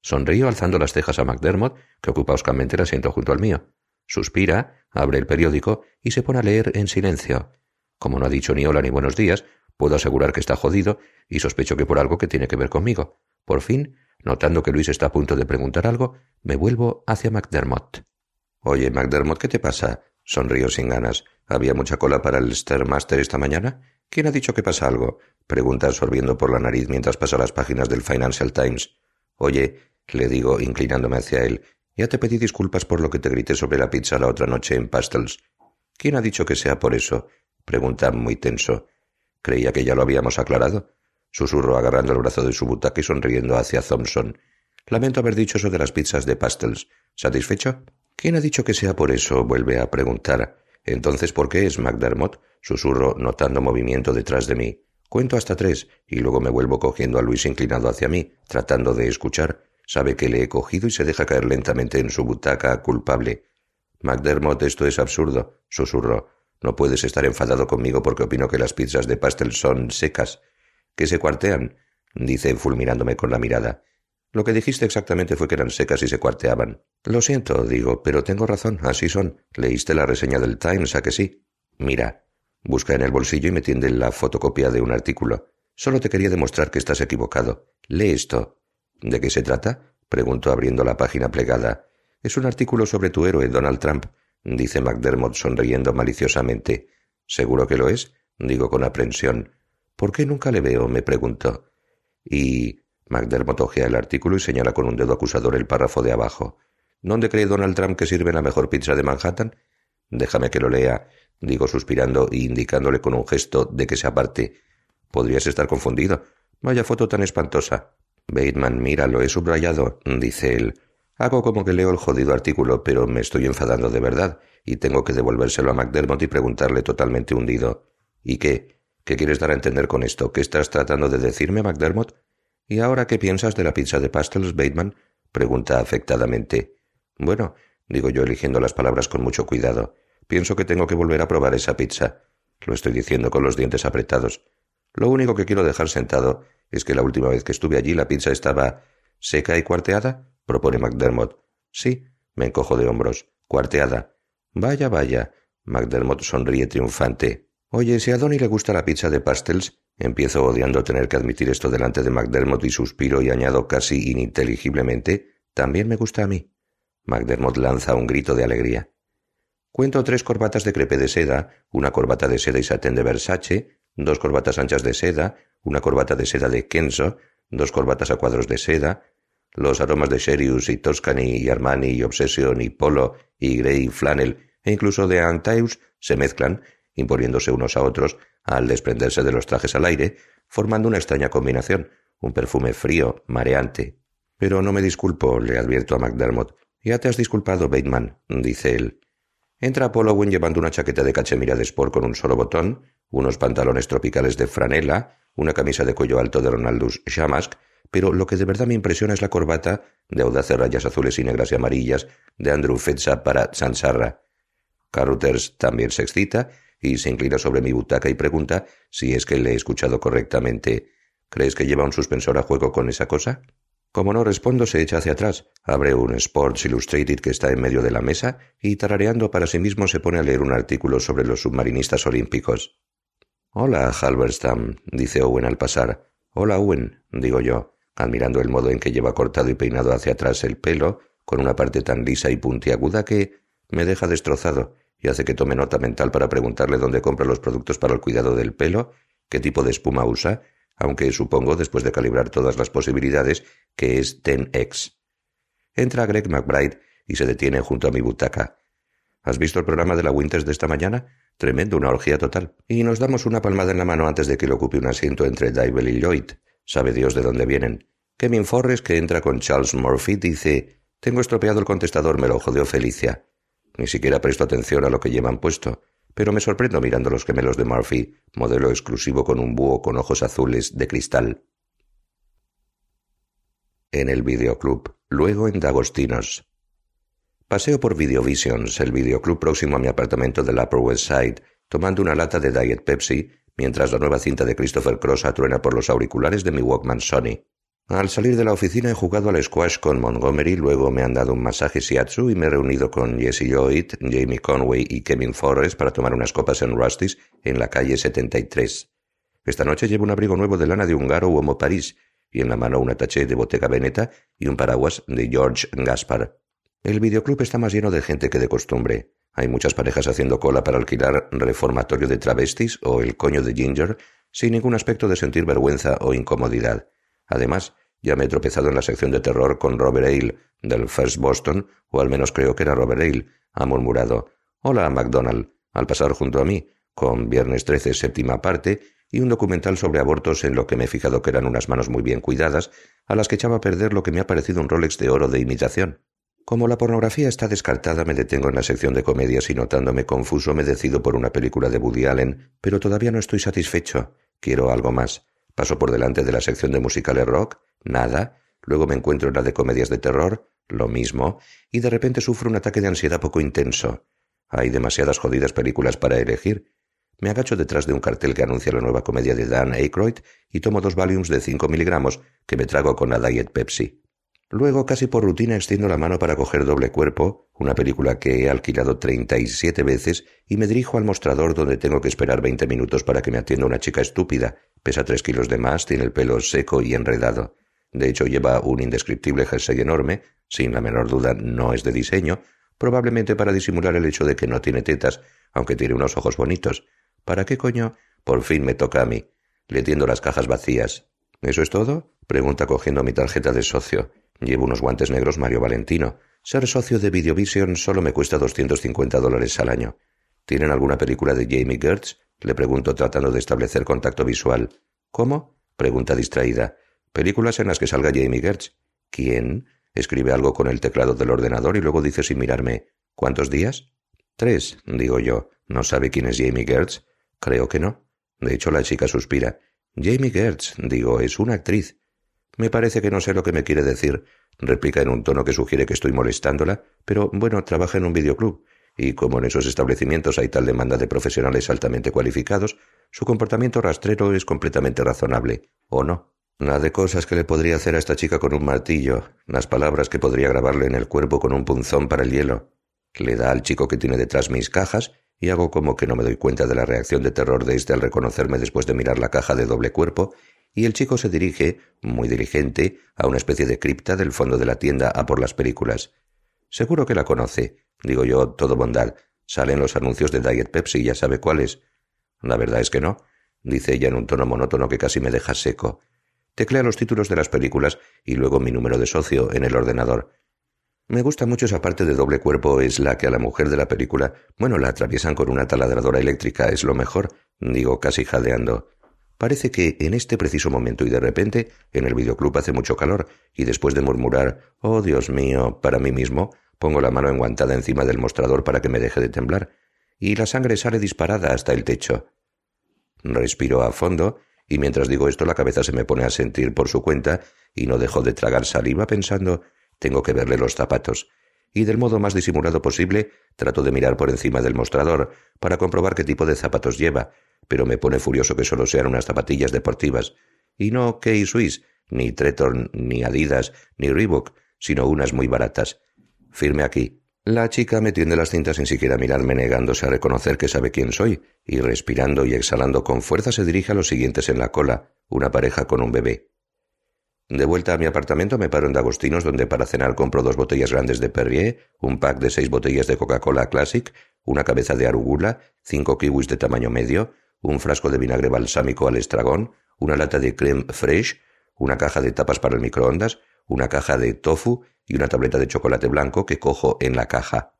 Sonrío alzando las cejas a McDermott, que ocupa oscamente el asiento junto al mío. Suspira, abre el periódico y se pone a leer en silencio. Como no ha dicho ni hola ni buenos días, puedo asegurar que está jodido y sospecho que por algo que tiene que ver conmigo. Por fin, notando que Luis está a punto de preguntar algo, me vuelvo hacia McDermott. Oye, McDermott, ¿qué te pasa? Sonrío sin ganas. ¿Había mucha cola para el Stairmaster esta mañana? ¿Quién ha dicho que pasa algo? Pregunta absorbiendo por la nariz mientras pasa las páginas del Financial Times. Oye, le digo, inclinándome hacia él. Ya te pedí disculpas por lo que te grité sobre la pizza la otra noche en Pastels. ¿Quién ha dicho que sea por eso? pregunta muy tenso. Creía que ya lo habíamos aclarado. Susurro agarrando el brazo de su butaca y sonriendo hacia Thompson. Lamento haber dicho eso de las pizzas de Pastels. ¿Satisfecho? ¿Quién ha dicho que sea por eso? vuelve a preguntar. Entonces, ¿por qué es McDermott? Susurro, notando movimiento detrás de mí. Cuento hasta tres y luego me vuelvo cogiendo a Luis inclinado hacia mí, tratando de escuchar. Sabe que le he cogido y se deja caer lentamente en su butaca, culpable. McDermott, esto es absurdo, susurró. No puedes estar enfadado conmigo porque opino que las pizzas de pastel son secas. Que se cuartean, dice fulminándome con la mirada. Lo que dijiste exactamente fue que eran secas y se cuarteaban. Lo siento, digo, pero tengo razón, así son. Leíste la reseña del Times, ¿a que sí? Mira. Busca en el bolsillo y me tiende la fotocopia de un artículo. Solo te quería demostrar que estás equivocado. Lee esto. ¿De qué se trata? preguntó abriendo la página plegada. Es un artículo sobre tu héroe, Donald Trump, dice McDermott sonriendo maliciosamente. ¿Seguro que lo es? digo con aprensión. ¿Por qué nunca le veo? me pregunto. Y. McDermott ojea el artículo y señala con un dedo acusador el párrafo de abajo. ¿Dónde cree Donald Trump que sirve la mejor pizza de Manhattan? Déjame que lo lea, digo suspirando y indicándole con un gesto de que se aparte. Podrías estar confundido. Vaya foto tan espantosa. Bateman, mira, lo he subrayado, dice él. Hago como que leo el jodido artículo, pero me estoy enfadando de verdad, y tengo que devolvérselo a McDermott y preguntarle totalmente hundido. ¿Y qué? ¿Qué quieres dar a entender con esto? ¿Qué estás tratando de decirme, McDermott? ¿Y ahora qué piensas de la pizza de pastels, Bateman? pregunta afectadamente. Bueno, digo yo eligiendo las palabras con mucho cuidado. Pienso que tengo que volver a probar esa pizza. Lo estoy diciendo con los dientes apretados. Lo único que quiero dejar sentado es que la última vez que estuve allí la pizza estaba seca y cuarteada, propone McDermott. Sí, me encojo de hombros. Cuarteada. Vaya, vaya. McDermott sonríe triunfante. Oye, si a Donny le gusta la pizza de pastels, empiezo odiando tener que admitir esto delante de McDermott y suspiro y añado casi ininteligiblemente, también me gusta a mí. McDermott lanza un grito de alegría. Cuento tres corbatas de crepe de seda, una corbata de seda y satén de Versace, dos corbatas anchas de seda, una corbata de seda de Kenzo, dos corbatas a cuadros de seda, los aromas de Sherius y Toscany y Armani y Obsession y Polo y Grey y Flannel e incluso de Antaeus se mezclan, imponiéndose unos a otros al desprenderse de los trajes al aire, formando una extraña combinación, un perfume frío, mareante. Pero no me disculpo, le advierto a McDermott. Ya te has disculpado, Bateman, dice él. Entra Wynne llevando una chaqueta de cachemira de sport con un solo botón, unos pantalones tropicales de franela, una camisa de cuello alto de Ronaldus Shamask, pero lo que de verdad me impresiona es la corbata de audaces rayas azules y negras y amarillas de Andrew Fetza para Sansarra. Carruthers también se excita y se inclina sobre mi butaca y pregunta si es que le he escuchado correctamente. ¿Crees que lleva un suspensor a juego con esa cosa? Como no respondo, se echa hacia atrás, abre un Sports Illustrated que está en medio de la mesa y tarareando para sí mismo se pone a leer un artículo sobre los submarinistas olímpicos. Hola, Halberstam, dice Owen al pasar. Hola, Owen, digo yo, admirando el modo en que lleva cortado y peinado hacia atrás el pelo, con una parte tan lisa y puntiaguda que me deja destrozado y hace que tome nota mental para preguntarle dónde compra los productos para el cuidado del pelo, qué tipo de espuma usa aunque supongo, después de calibrar todas las posibilidades, que es 10X. Entra Greg McBride y se detiene junto a mi butaca. ¿Has visto el programa de la Winters de esta mañana? Tremendo, una orgía total. Y nos damos una palmada en la mano antes de que le ocupe un asiento entre Dybel y Lloyd. Sabe Dios de dónde vienen. Kevin Forres, que entra con Charles Murphy, dice Tengo estropeado el contestador, me lo jodió Felicia. Ni siquiera presto atención a lo que llevan puesto pero me sorprendo mirando los gemelos de Murphy, modelo exclusivo con un búho con ojos azules de cristal. En el videoclub, luego en Dagostinos. Paseo por Videovisions, el videoclub próximo a mi apartamento del Upper West Side, tomando una lata de Diet Pepsi, mientras la nueva cinta de Christopher Cross atruena por los auriculares de mi Walkman Sony. Al salir de la oficina he jugado al squash con Montgomery, luego me han dado un masaje shiatsu y me he reunido con Jesse Lloyd, Jamie Conway y Kevin Forrest para tomar unas copas en Rusty's en la calle 73. Esta noche llevo un abrigo nuevo de lana de Húngaro Homo París y en la mano un taché de Bottega Veneta y un paraguas de George Gaspar. El videoclub está más lleno de gente que de costumbre. Hay muchas parejas haciendo cola para alquilar reformatorio de travestis o el coño de Ginger sin ningún aspecto de sentir vergüenza o incomodidad. Además, Ya me he tropezado en la sección de terror con Robert Hale, del First Boston, o al menos creo que era Robert Hale. Ha murmurado Hola, MacDonald, al pasar junto a mí, con Viernes 13, séptima parte, y un documental sobre abortos en lo que me he fijado que eran unas manos muy bien cuidadas, a las que echaba a perder lo que me ha parecido un Rolex de oro de imitación. Como la pornografía está descartada, me detengo en la sección de comedias y notándome confuso me decido por una película de Woody Allen, pero todavía no estoy satisfecho. Quiero algo más. Paso por delante de la sección de musicales rock, nada. Luego me encuentro en la de comedias de terror, lo mismo, y de repente sufro un ataque de ansiedad poco intenso. Hay demasiadas jodidas películas para elegir. Me agacho detrás de un cartel que anuncia la nueva comedia de Dan Aykroyd y tomo dos volumes de cinco miligramos que me trago con la Diet Pepsi. Luego, casi por rutina, extiendo la mano para coger doble cuerpo, una película que he alquilado treinta y siete veces, y me dirijo al mostrador donde tengo que esperar veinte minutos para que me atienda una chica estúpida. Pesa tres kilos de más, tiene el pelo seco y enredado. De hecho, lleva un indescriptible jersey enorme, sin la menor duda no es de diseño, probablemente para disimular el hecho de que no tiene tetas, aunque tiene unos ojos bonitos. ¿Para qué coño? Por fin me toca a mí. Le tiendo las cajas vacías. ¿Eso es todo? pregunta cogiendo mi tarjeta de socio. Llevo unos guantes negros Mario Valentino. Ser socio de Videovision solo me cuesta 250 dólares al año. ¿Tienen alguna película de Jamie Gertz? Le pregunto tratando de establecer contacto visual. ¿Cómo? pregunta distraída. Películas en las que salga Jamie Gertz. ¿Quién? Escribe algo con el teclado del ordenador y luego dice sin mirarme. ¿Cuántos días? Tres, digo yo. ¿No sabe quién es Jamie Gertz? Creo que no. De hecho, la chica suspira. Jamie Gertz, digo, es una actriz. Me parece que no sé lo que me quiere decir, replica en un tono que sugiere que estoy molestándola, pero bueno, trabaja en un videoclub, y como en esos establecimientos hay tal demanda de profesionales altamente cualificados, su comportamiento rastrero es completamente razonable, ¿o no? La de cosas que le podría hacer a esta chica con un martillo, las palabras que podría grabarle en el cuerpo con un punzón para el hielo. Le da al chico que tiene detrás mis cajas, y hago como que no me doy cuenta de la reacción de terror de este al reconocerme después de mirar la caja de doble cuerpo y el chico se dirige, muy diligente, a una especie de cripta del fondo de la tienda a por las películas. Seguro que la conoce, digo yo, todo bondad. Salen los anuncios de Diet Pepsi, ya sabe cuáles. La verdad es que no, dice ella en un tono monótono que casi me deja seco. Teclea los títulos de las películas y luego mi número de socio en el ordenador. Me gusta mucho esa parte de doble cuerpo, es la que a la mujer de la película, bueno, la atraviesan con una taladradora eléctrica, es lo mejor, digo casi jadeando. Parece que en este preciso momento y de repente en el videoclub hace mucho calor y después de murmurar Oh Dios mío, para mí mismo, pongo la mano enguantada encima del mostrador para que me deje de temblar y la sangre sale disparada hasta el techo. Respiro a fondo y mientras digo esto la cabeza se me pone a sentir por su cuenta y no dejo de tragar saliva pensando tengo que verle los zapatos y del modo más disimulado posible trato de mirar por encima del mostrador para comprobar qué tipo de zapatos lleva, pero me pone furioso que solo sean unas zapatillas deportivas, y no Key Swiss, ni Treton, ni Adidas, ni Reebok, sino unas muy baratas. Firme aquí. La chica me tiende las cintas sin siquiera mirarme, negándose a reconocer que sabe quién soy, y respirando y exhalando con fuerza se dirige a los siguientes en la cola, una pareja con un bebé. De vuelta a mi apartamento me paro en Dagostinos donde para cenar compro dos botellas grandes de Perrier, un pack de seis botellas de Coca-Cola Classic, una cabeza de arugula, cinco kiwis de tamaño medio, un frasco de vinagre balsámico al estragón, una lata de creme fraiche, una caja de tapas para el microondas, una caja de tofu y una tableta de chocolate blanco que cojo en la caja.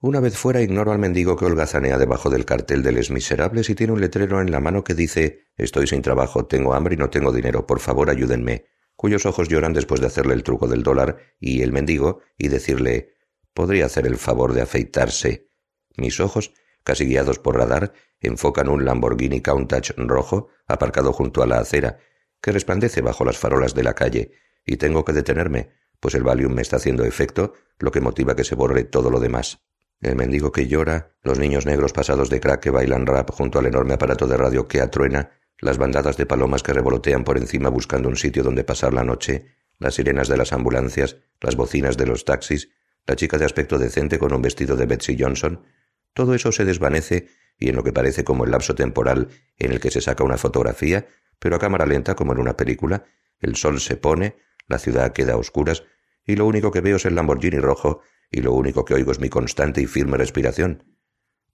Una vez fuera ignoro al mendigo que holgazanea debajo del cartel de Les Miserables y tiene un letrero en la mano que dice Estoy sin trabajo, tengo hambre y no tengo dinero, por favor ayúdenme cuyos ojos lloran después de hacerle el truco del dólar y el mendigo y decirle ¿Podría hacer el favor de afeitarse? Mis ojos, casi guiados por radar, enfocan un Lamborghini Countach rojo aparcado junto a la acera, que resplandece bajo las farolas de la calle, y tengo que detenerme, pues el Valium me está haciendo efecto, lo que motiva que se borre todo lo demás. El mendigo que llora, los niños negros pasados de crack que bailan rap junto al enorme aparato de radio que atruena, las bandadas de palomas que revolotean por encima buscando un sitio donde pasar la noche, las sirenas de las ambulancias, las bocinas de los taxis, la chica de aspecto decente con un vestido de Betsy Johnson, todo eso se desvanece y en lo que parece como el lapso temporal en el que se saca una fotografía, pero a cámara lenta como en una película, el sol se pone, la ciudad queda a oscuras, y lo único que veo es el Lamborghini rojo, y lo único que oigo es mi constante y firme respiración.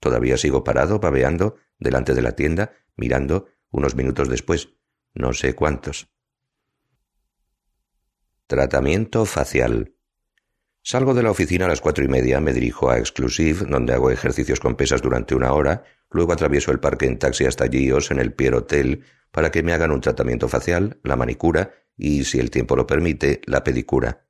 Todavía sigo parado, babeando, delante de la tienda, mirando, unos minutos después, no sé cuántos. Tratamiento facial. Salgo de la oficina a las cuatro y media, me dirijo a Exclusive, donde hago ejercicios con pesas durante una hora, luego atravieso el parque en taxi hasta Gios, en el Pier Hotel, para que me hagan un tratamiento facial, la manicura y, si el tiempo lo permite, la pedicura.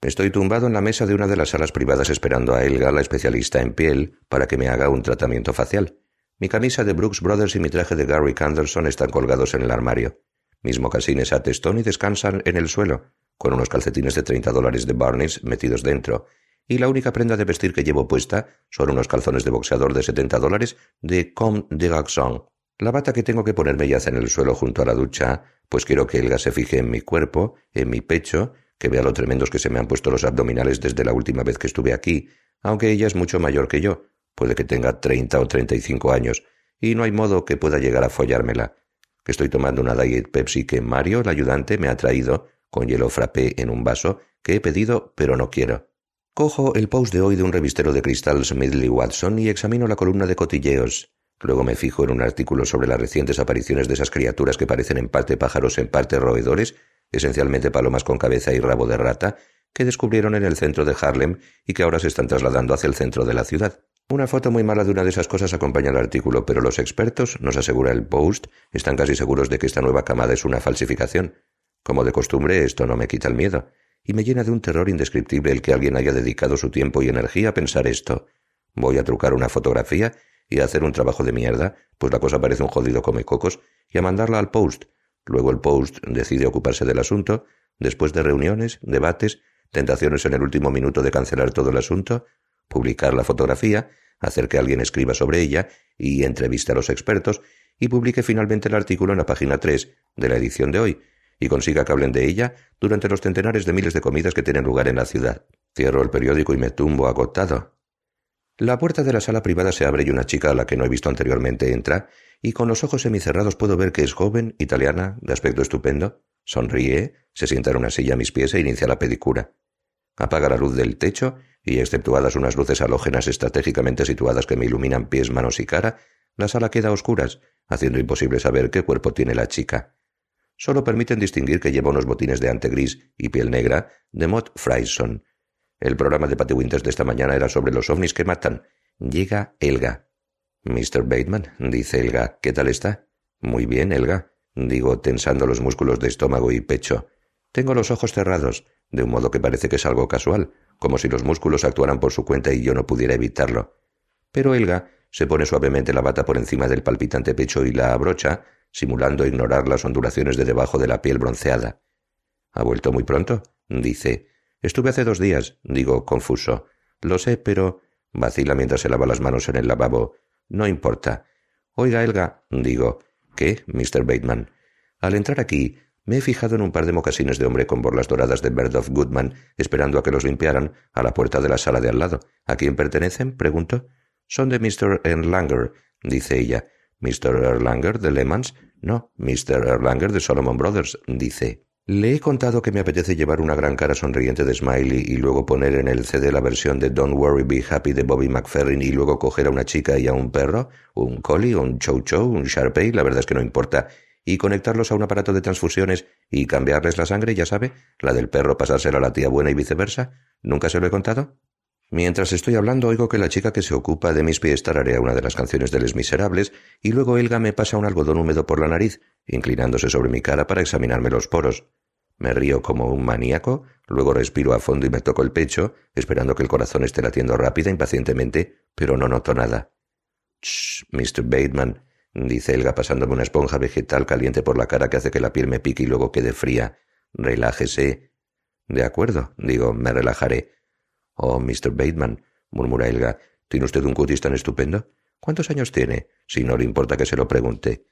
Estoy tumbado en la mesa de una de las salas privadas esperando a Elga, la especialista en piel, para que me haga un tratamiento facial. Mi camisa de Brooks Brothers y mi traje de Gary Anderson están colgados en el armario. Mis mocasines atestón y descansan en el suelo, con unos calcetines de treinta dólares de Barnes metidos dentro, y la única prenda de vestir que llevo puesta son unos calzones de boxeador de setenta dólares de Comme de Garçon. La bata que tengo que ponerme yace en el suelo junto a la ducha, pues quiero que Elga se fije en mi cuerpo, en mi pecho, que vea lo tremendos que se me han puesto los abdominales desde la última vez que estuve aquí, aunque ella es mucho mayor que yo, puede que tenga treinta o treinta y cinco años, y no hay modo que pueda llegar a follármela que estoy tomando una Diet Pepsi que Mario, el ayudante, me ha traído, con hielo frappé en un vaso, que he pedido pero no quiero. Cojo el post de hoy de un revistero de cristal Smedley Watson y examino la columna de cotilleos. Luego me fijo en un artículo sobre las recientes apariciones de esas criaturas que parecen en parte pájaros, en parte roedores, esencialmente palomas con cabeza y rabo de rata, que descubrieron en el centro de Harlem y que ahora se están trasladando hacia el centro de la ciudad. Una foto muy mala de una de esas cosas acompaña el artículo, pero los expertos, nos asegura el Post, están casi seguros de que esta nueva camada es una falsificación. Como de costumbre, esto no me quita el miedo, y me llena de un terror indescriptible el que alguien haya dedicado su tiempo y energía a pensar esto. Voy a trucar una fotografía y a hacer un trabajo de mierda, pues la cosa parece un jodido comecocos, y a mandarla al Post. Luego el Post decide ocuparse del asunto, después de reuniones, debates, tentaciones en el último minuto de cancelar todo el asunto, publicar la fotografía, hacer que alguien escriba sobre ella y entreviste a los expertos y publique finalmente el artículo en la página 3 de la edición de hoy y consiga que hablen de ella durante los centenares de miles de comidas que tienen lugar en la ciudad. Cierro el periódico y me tumbo agotado. La puerta de la sala privada se abre y una chica a la que no he visto anteriormente entra, y con los ojos semicerrados puedo ver que es joven, italiana, de aspecto estupendo. Sonríe, se sienta en una silla a mis pies e inicia la pedicura. Apaga la luz del techo y, exceptuadas unas luces halógenas estratégicamente situadas que me iluminan pies, manos y cara, la sala queda a oscuras, haciendo imposible saber qué cuerpo tiene la chica. Solo permiten distinguir que lleva unos botines de ante gris y piel negra de Mott Frison. El programa de Patty Winters de esta mañana era sobre los ovnis que matan. Llega Elga. Mr. Bateman, dice Elga, ¿qué tal está? Muy bien, Elga, digo, tensando los músculos de estómago y pecho. Tengo los ojos cerrados, de un modo que parece que es algo casual, como si los músculos actuaran por su cuenta y yo no pudiera evitarlo. Pero Elga se pone suavemente la bata por encima del palpitante pecho y la abrocha, simulando ignorar las ondulaciones de debajo de la piel bronceada. ¿Ha vuelto muy pronto? dice. Estuve hace dos días, digo, confuso. Lo sé, pero. vacila mientras se lava las manos en el lavabo. No importa. Oiga, Elga, digo. ¿Qué, Mr. Bateman? Al entrar aquí, me he fijado en un par de mocasines de hombre con borlas doradas de Bird of Goodman, esperando a que los limpiaran, a la puerta de la sala de al lado. ¿A quién pertenecen? pregunto. Son de Mr. Erlanger, dice ella. ¿Mr. Erlanger de Lehmans? No, Mr. Erlanger de Solomon Brothers, dice. Le he contado que me apetece llevar una gran cara sonriente de Smiley y luego poner en el CD la versión de Don't Worry Be Happy de Bobby McFerrin y luego coger a una chica y a un perro, un collie, un chow chow, un sharpei, la verdad es que no importa, y conectarlos a un aparato de transfusiones y cambiarles la sangre, ya sabe, la del perro pasársela a la tía buena y viceversa. ¿Nunca se lo he contado? Mientras estoy hablando oigo que la chica que se ocupa de mis pies tararea una de las canciones de Les Miserables y luego Elga me pasa un algodón húmedo por la nariz, inclinándose sobre mi cara para examinarme los poros. Me río como un maníaco, luego respiro a fondo y me toco el pecho, esperando que el corazón esté latiendo rápida, impacientemente, pero no noto nada. Shh, Mr. Bateman, dice Elga pasándome una esponja vegetal caliente por la cara que hace que la piel me pique y luego quede fría. Relájese. De acuerdo, digo, me relajaré. Oh, Mr. Bateman, murmura Elga, ¿tiene usted un cutis tan estupendo? ¿Cuántos años tiene? Si no le importa que se lo pregunte.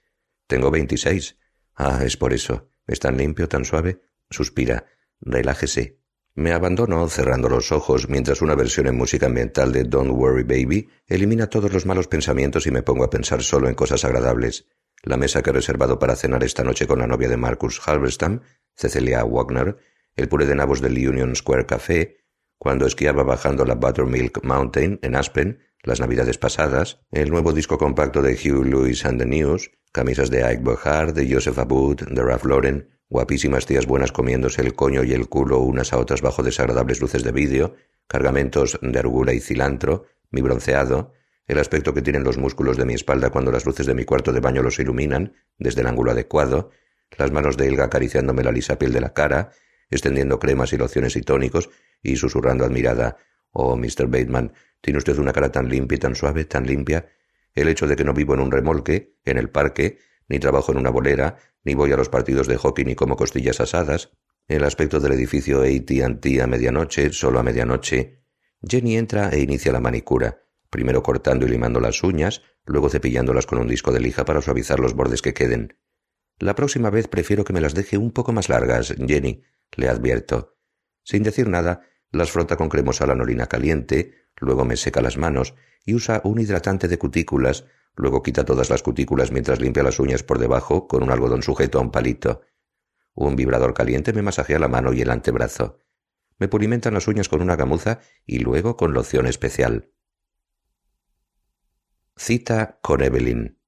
Tengo veintiséis. Ah, es por eso. ¿Es tan limpio, tan suave? Suspira. Relájese. Me abandono cerrando los ojos mientras una versión en música ambiental de Don't Worry Baby elimina todos los malos pensamientos y me pongo a pensar solo en cosas agradables. La mesa que he reservado para cenar esta noche con la novia de Marcus Halberstam, Cecilia Wagner, el puré de nabos del Union Square Café, cuando esquiaba bajando la Buttermilk Mountain en Aspen, las navidades pasadas, el nuevo disco compacto de Hugh Lewis and the News, camisas de Ike Bohar, de Joseph Abud, de Ralph Lauren, guapísimas tías buenas comiéndose el coño y el culo unas a otras bajo desagradables luces de vídeo, cargamentos de arugula y cilantro, mi bronceado, el aspecto que tienen los músculos de mi espalda cuando las luces de mi cuarto de baño los iluminan, desde el ángulo adecuado, las manos de Elga acariciándome la lisa piel de la cara, extendiendo cremas y lociones y tónicos, y susurrando admirada Oh, Mr. Bateman, tiene usted una cara tan limpia y tan suave, tan limpia. El hecho de que no vivo en un remolque, en el parque, ni trabajo en una bolera, ni voy a los partidos de hockey ni como costillas asadas, el aspecto del edificio AT&T a medianoche, solo a medianoche. Jenny entra e inicia la manicura, primero cortando y limando las uñas, luego cepillándolas con un disco de lija para suavizar los bordes que queden. La próxima vez prefiero que me las deje un poco más largas, Jenny, le advierto. Sin decir nada, las frota con cremosa lanolina caliente, luego me seca las manos y usa un hidratante de cutículas, luego quita todas las cutículas mientras limpia las uñas por debajo con un algodón sujeto a un palito. Un vibrador caliente me masajea la mano y el antebrazo. Me pulimentan las uñas con una gamuza y luego con loción especial. Cita con Evelyn.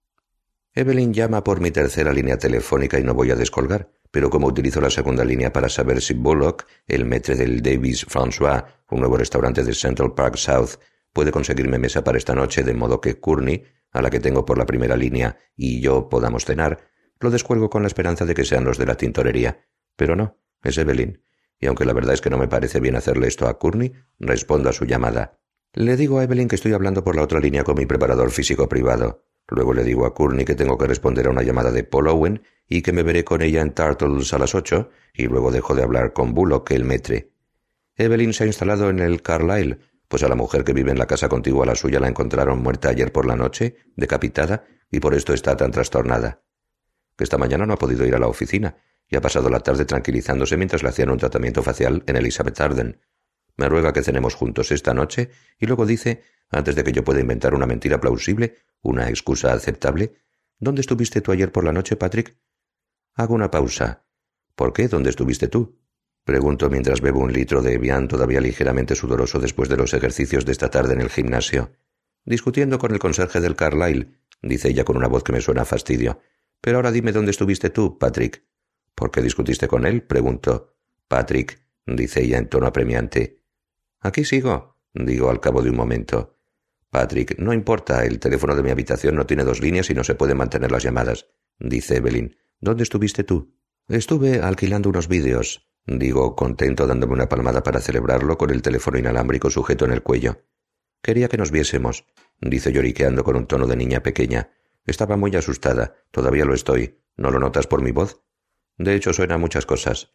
Evelyn llama por mi tercera línea telefónica y no voy a descolgar pero como utilizo la segunda línea para saber si Bullock, el maître del Davis François, un nuevo restaurante de Central Park South, puede conseguirme mesa para esta noche de modo que Courtney, a la que tengo por la primera línea, y yo podamos cenar, lo descuelgo con la esperanza de que sean los de la tintorería. Pero no, es Evelyn. Y aunque la verdad es que no me parece bien hacerle esto a Courtney, respondo a su llamada. Le digo a Evelyn que estoy hablando por la otra línea con mi preparador físico privado. Luego le digo a Courtney que tengo que responder a una llamada de Paul Owen y que me veré con ella en Turtles a las ocho, y luego dejo de hablar con Bullock, el metre. Evelyn se ha instalado en el Carlyle, pues a la mujer que vive en la casa contigua a la suya la encontraron muerta ayer por la noche, decapitada, y por esto está tan trastornada. Que esta mañana no ha podido ir a la oficina, y ha pasado la tarde tranquilizándose mientras le hacían un tratamiento facial en Elizabeth Arden. Me ruega que cenemos juntos esta noche, y luego dice, antes de que yo pueda inventar una mentira plausible, una excusa aceptable, ¿Dónde estuviste tú ayer por la noche, Patrick? Hago una pausa. ¿Por qué? ¿Dónde estuviste tú? Pregunto mientras bebo un litro de Evian todavía ligeramente sudoroso después de los ejercicios de esta tarde en el gimnasio. Discutiendo con el conserje del Carlyle, dice ella con una voz que me suena a fastidio. Pero ahora dime dónde estuviste tú, Patrick. ¿Por qué discutiste con él? pregunto. Patrick, dice ella en tono apremiante. Aquí sigo, digo al cabo de un momento. Patrick, no importa, el teléfono de mi habitación no tiene dos líneas y no se pueden mantener las llamadas, dice Evelyn. ¿Dónde estuviste tú? Estuve alquilando unos vídeos, digo, contento dándome una palmada para celebrarlo con el teléfono inalámbrico sujeto en el cuello. Quería que nos viésemos, dice lloriqueando con un tono de niña pequeña. Estaba muy asustada, todavía lo estoy. ¿No lo notas por mi voz? De hecho, suena muchas cosas.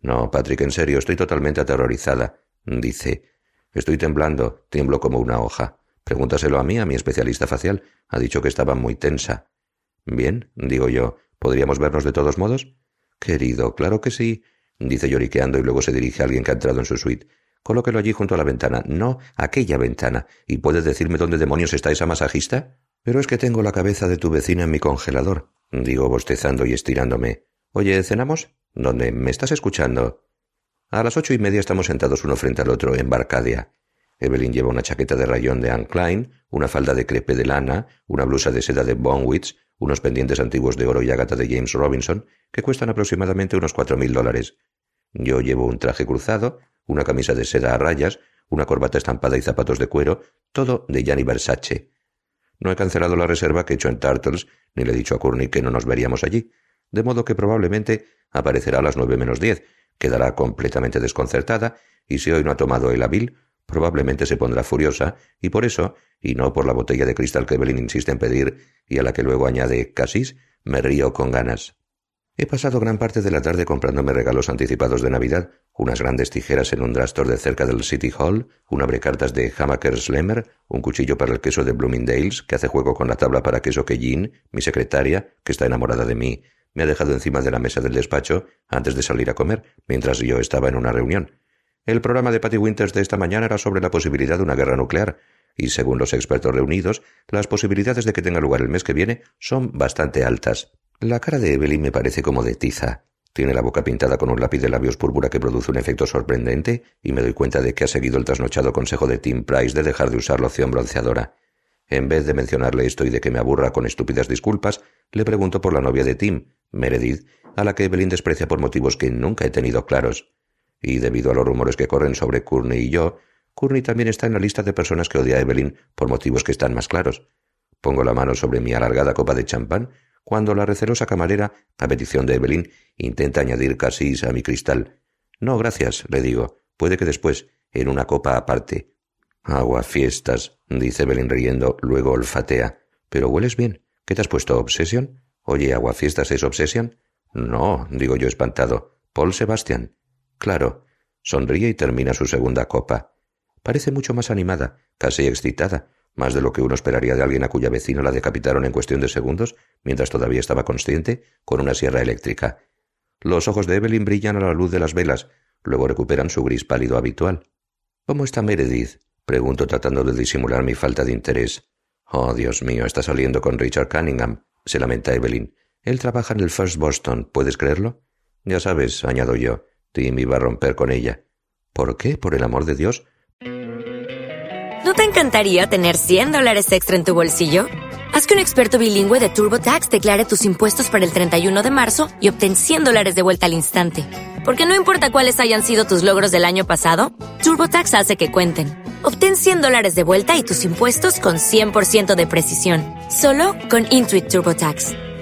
No, Patrick, en serio, estoy totalmente aterrorizada, dice. Estoy temblando, tiemblo como una hoja. Pregúntaselo a mí, a mi especialista facial. Ha dicho que estaba muy tensa. Bien, digo yo, ¿podríamos vernos de todos modos? Querido, claro que sí, dice lloriqueando y luego se dirige a alguien que ha entrado en su suite. Colóquelo allí junto a la ventana. No, aquella ventana. ¿Y puedes decirme dónde demonios está esa masajista? Pero es que tengo la cabeza de tu vecina en mi congelador, digo bostezando y estirándome. Oye, ¿cenamos? ¿Dónde? ¿Me estás escuchando? A las ocho y media estamos sentados uno frente al otro en Barcadia. Evelyn lleva una chaqueta de rayón de Anne Klein, una falda de crepe de lana, una blusa de seda de Bonwitz, unos pendientes antiguos de oro y ágata de James Robinson, que cuestan aproximadamente unos cuatro mil dólares. Yo llevo un traje cruzado, una camisa de seda a rayas, una corbata estampada y zapatos de cuero, todo de Gianni Versace. No he cancelado la reserva que he hecho en Turtles, ni le he dicho a Courtney que no nos veríamos allí, de modo que probablemente aparecerá a las nueve menos diez, quedará completamente desconcertada, y si hoy no ha tomado el abil, probablemente se pondrá furiosa, y por eso, y no por la botella de cristal que Evelyn insiste en pedir, y a la que luego añade casis, me río con ganas. He pasado gran parte de la tarde comprándome regalos anticipados de Navidad, unas grandes tijeras en un drastor de cerca del City Hall, un abrecartas de Hammaker Slemmer, un cuchillo para el queso de Bloomingdale's, que hace juego con la tabla para queso que Jean, mi secretaria, que está enamorada de mí, me ha dejado encima de la mesa del despacho antes de salir a comer, mientras yo estaba en una reunión, el programa de Patty Winters de esta mañana era sobre la posibilidad de una guerra nuclear, y según los expertos reunidos, las posibilidades de que tenga lugar el mes que viene son bastante altas. La cara de Evelyn me parece como de tiza. Tiene la boca pintada con un lápiz de labios púrpura que produce un efecto sorprendente, y me doy cuenta de que ha seguido el trasnochado consejo de Tim Price de dejar de usar loción bronceadora. En vez de mencionarle esto y de que me aburra con estúpidas disculpas, le pregunto por la novia de Tim, Meredith, a la que Evelyn desprecia por motivos que nunca he tenido claros. Y debido a los rumores que corren sobre Courtney y yo, Courtney también está en la lista de personas que odia a Evelyn por motivos que están más claros. Pongo la mano sobre mi alargada copa de champán cuando la recelosa camarera, a petición de Evelyn, intenta añadir casis a mi cristal. No, gracias, le digo. Puede que después, en una copa aparte. Agua fiestas, dice Evelyn riendo, luego olfatea. Pero hueles bien. ¿Qué te has puesto? ¿Obsesión? Oye, ¿Aguafiestas es Obsession? No, digo yo espantado. Paul Sebastian. Claro. Sonríe y termina su segunda copa. Parece mucho más animada, casi excitada, más de lo que uno esperaría de alguien a cuya vecina la decapitaron en cuestión de segundos, mientras todavía estaba consciente, con una sierra eléctrica. Los ojos de Evelyn brillan a la luz de las velas, luego recuperan su gris pálido habitual. ¿Cómo está Meredith? pregunto tratando de disimular mi falta de interés. Oh, Dios mío, está saliendo con Richard Cunningham se lamenta Evelyn. Él trabaja en el First Boston, ¿puedes creerlo? Ya sabes, añado yo, Tim iba a romper con ella. ¿Por qué? Por el amor de Dios. ¿No te encantaría tener 100 dólares extra en tu bolsillo? Haz que un experto bilingüe de TurboTax declare tus impuestos para el 31 de marzo y obtén 100 dólares de vuelta al instante. Porque no importa cuáles hayan sido tus logros del año pasado, TurboTax hace que cuenten. Obtén 100 dólares de vuelta y tus impuestos con 100% de precisión. Solo con Intuit TurboTax.